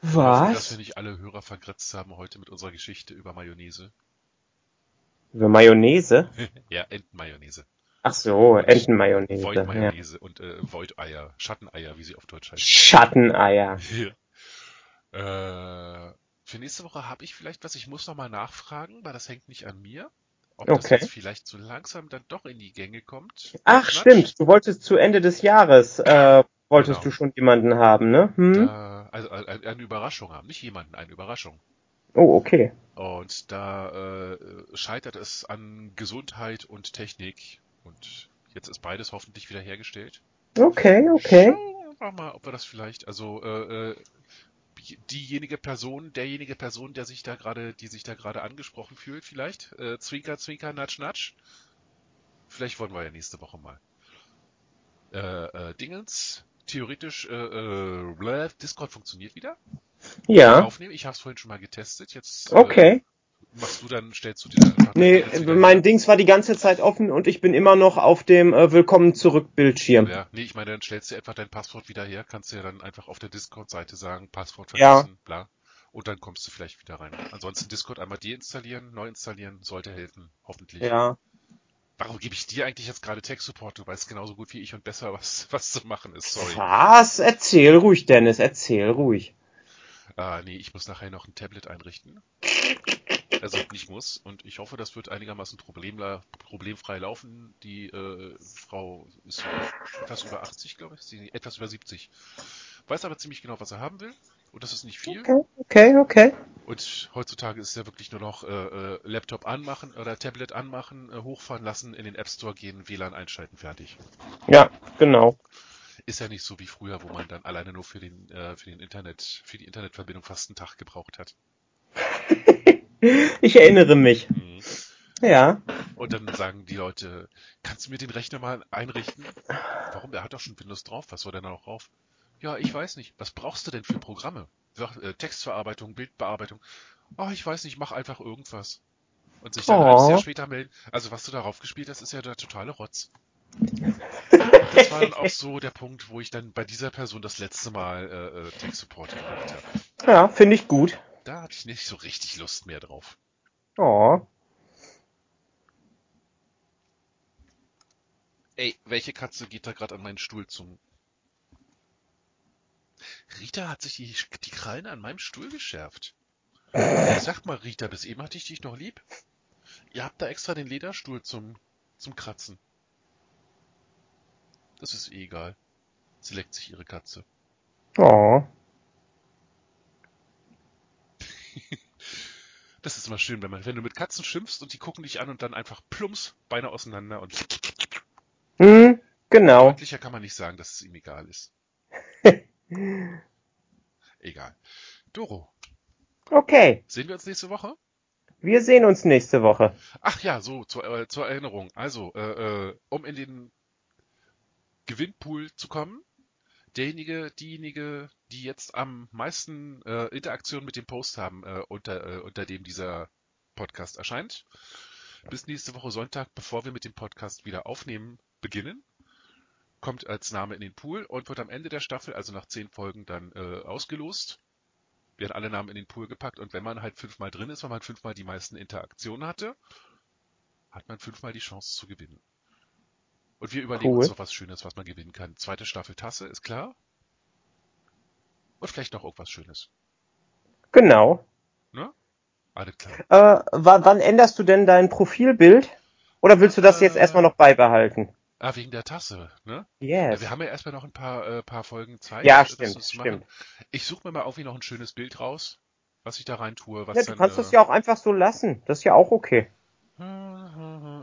Was? Hoffe,
dass wir nicht alle Hörer vergrätzt haben heute mit unserer Geschichte über Mayonnaise.
Über Mayonnaise?
ja, Entenmayonnaise.
Ach so, Entenmayonnaise.
Void-Mayonnaise ja. und äh, Void-Eier, Schatteneier, wie sie auf Deutsch heißen.
Schatteneier.
Ja. Äh, für nächste Woche habe ich vielleicht was, ich muss nochmal nachfragen, weil das hängt nicht an mir. Ob
okay.
das jetzt vielleicht so langsam dann doch in die Gänge kommt.
Ach, Quatsch. stimmt. Du wolltest zu Ende des Jahres, äh, wolltest genau. du schon jemanden haben, ne?
Hm? Da, also eine Überraschung haben. Nicht jemanden, eine Überraschung.
Oh, okay.
Und da äh, scheitert es an Gesundheit und Technik. Und jetzt ist beides hoffentlich wieder hergestellt.
Okay, okay.
Schauen wir mal, ob wir das vielleicht, also äh, äh diejenige Person, derjenige Person, der sich da gerade, die sich da gerade angesprochen fühlt, vielleicht. Äh, zwinker, zwinker, natsch, natsch. Vielleicht wollen wir ja nächste Woche mal. Äh, äh, Dingens, theoretisch, äh, äh, Discord funktioniert wieder.
Ja.
Aufnehmen. Ich habe es vorhin schon mal getestet. Jetzt.
Äh, okay.
Machst du dann, stellst du dir dann einfach
Nee, mein. Dings war die ganze Zeit offen und ich bin immer noch auf dem äh, Willkommen zurück Bildschirm.
Ja, nee, ich meine, dann stellst du einfach dein Passwort wieder her, kannst du ja dann einfach auf der Discord-Seite sagen, Passwort
vergessen, ja.
bla. Und dann kommst du vielleicht wieder rein. Ansonsten Discord einmal deinstallieren, neu installieren, sollte helfen, hoffentlich.
Ja.
Warum gebe ich dir eigentlich jetzt gerade Tech-Support? Du weißt genauso gut wie ich und besser, was, was zu machen ist, sorry.
Was? Erzähl ruhig, Dennis, erzähl ruhig.
Ah, nee, ich muss nachher noch ein Tablet einrichten also nicht muss. Und ich hoffe, das wird einigermaßen problemfrei laufen. Die äh, Frau ist etwas über 80, glaube ich, sie, etwas über 70. Weiß aber ziemlich genau, was er haben will. Und das ist nicht viel.
Okay, okay, okay.
Und heutzutage ist es ja wirklich nur noch äh, äh, Laptop anmachen oder Tablet anmachen, äh, hochfahren lassen, in den App Store gehen, WLAN einschalten, fertig.
Ja, genau.
Ist ja nicht so wie früher, wo man dann alleine nur für den, äh, für den Internet, für die Internetverbindung fast einen Tag gebraucht hat.
Ich erinnere mich. Mhm. Ja.
Und dann sagen die Leute, kannst du mir den Rechner mal einrichten? Warum? Der hat doch schon Windows drauf. Was soll denn da noch drauf? Ja, ich weiß nicht. Was brauchst du denn für Programme? Äh, Textverarbeitung, Bildbearbeitung. Oh, ich weiß nicht, mach einfach irgendwas. Und sich dann oh. ein Jahr später melden. Also was du darauf gespielt hast, ist ja der totale Rotz. Das war dann auch so der Punkt, wo ich dann bei dieser Person das letzte Mal äh, äh Tech Support gemacht habe.
Ja, finde ich gut.
Da hatte ich nicht so richtig Lust mehr drauf.
Oh.
Ey, welche Katze geht da gerade an meinen Stuhl zum... Rita hat sich die, die Krallen an meinem Stuhl geschärft. Sag mal, Rita, bis eben hatte ich dich noch lieb. Ihr habt da extra den Lederstuhl zum, zum Kratzen. Das ist eh egal. Sie leckt sich ihre Katze.
Oh.
Das ist immer schön, wenn man, wenn du mit Katzen schimpfst und die gucken dich an und dann einfach plumps, Beine auseinander und.
Hm, genau.
Deutlicher kann man nicht sagen, dass es ihm egal ist. egal. Doro.
Okay.
Sehen wir uns nächste Woche?
Wir sehen uns nächste Woche.
Ach ja, so, zur, äh, zur Erinnerung. Also, äh, äh, um in den Gewinnpool zu kommen, derjenige, diejenige, die jetzt am meisten äh, Interaktion mit dem Post haben, äh, unter, äh, unter dem dieser Podcast erscheint. Bis nächste Woche Sonntag, bevor wir mit dem Podcast wieder aufnehmen, beginnen. kommt als Name in den Pool und wird am Ende der Staffel, also nach zehn Folgen, dann äh, ausgelost. Werden alle Namen in den Pool gepackt und wenn man halt fünfmal drin ist, weil man fünfmal die meisten Interaktionen hatte, hat man fünfmal die Chance zu gewinnen. Und wir überlegen cool. uns noch was Schönes, was man gewinnen kann. Zweite Staffel Tasse, ist klar. Und vielleicht noch irgendwas Schönes.
Genau.
Ne? Alles klar.
Äh, wann änderst du denn dein Profilbild? Oder willst du das jetzt äh, erstmal noch beibehalten?
Ah, wegen der Tasse, ne?
Yes.
Ja, wir haben ja erstmal noch ein paar, äh, paar Folgen Zeit.
Ja, stimmt, stimmt.
Ich suche mir mal irgendwie noch ein schönes Bild raus, was ich da rein tue. Was
ja,
du
dann, kannst äh, das ja auch einfach so lassen. Das ist ja auch okay.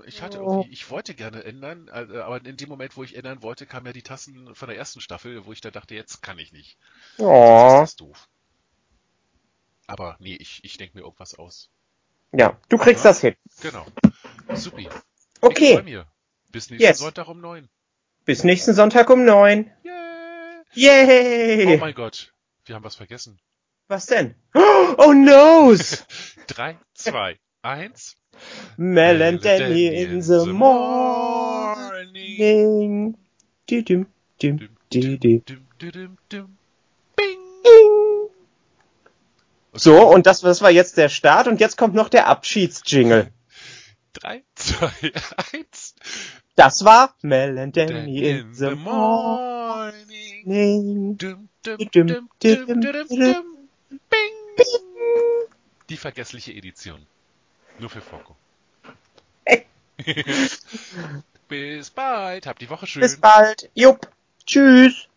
Ich hatte irgendwie, ich wollte gerne ändern, äh, aber in dem Moment, wo ich ändern wollte, kamen ja die Tassen von der ersten Staffel, wo ich da dachte, jetzt kann ich nicht.
Oh.
Das ist doof. Aber nee, ich, ich denke mir irgendwas aus.
Ja, du kriegst ja? das hin.
Genau. Supi.
Okay. Ich
mir. Bis nächsten yes. Sonntag um neun.
Bis nächsten Sonntag um neun.
Yeah.
Yay!
Oh mein Gott. Wir haben was vergessen.
Was denn? Oh no!
Drei, zwei, eins.
Mel and Danny in the morning. Dum, dum, dum, Bing. So, und das, das war jetzt der Start und jetzt kommt noch der Abschiedsjingle.
3, 2, 1.
Das war Mel and Danny in the morning.
Die vergessliche Edition. Nur für Foko. Bis bald. Habt die Woche schön.
Bis bald. Jupp. Tschüss.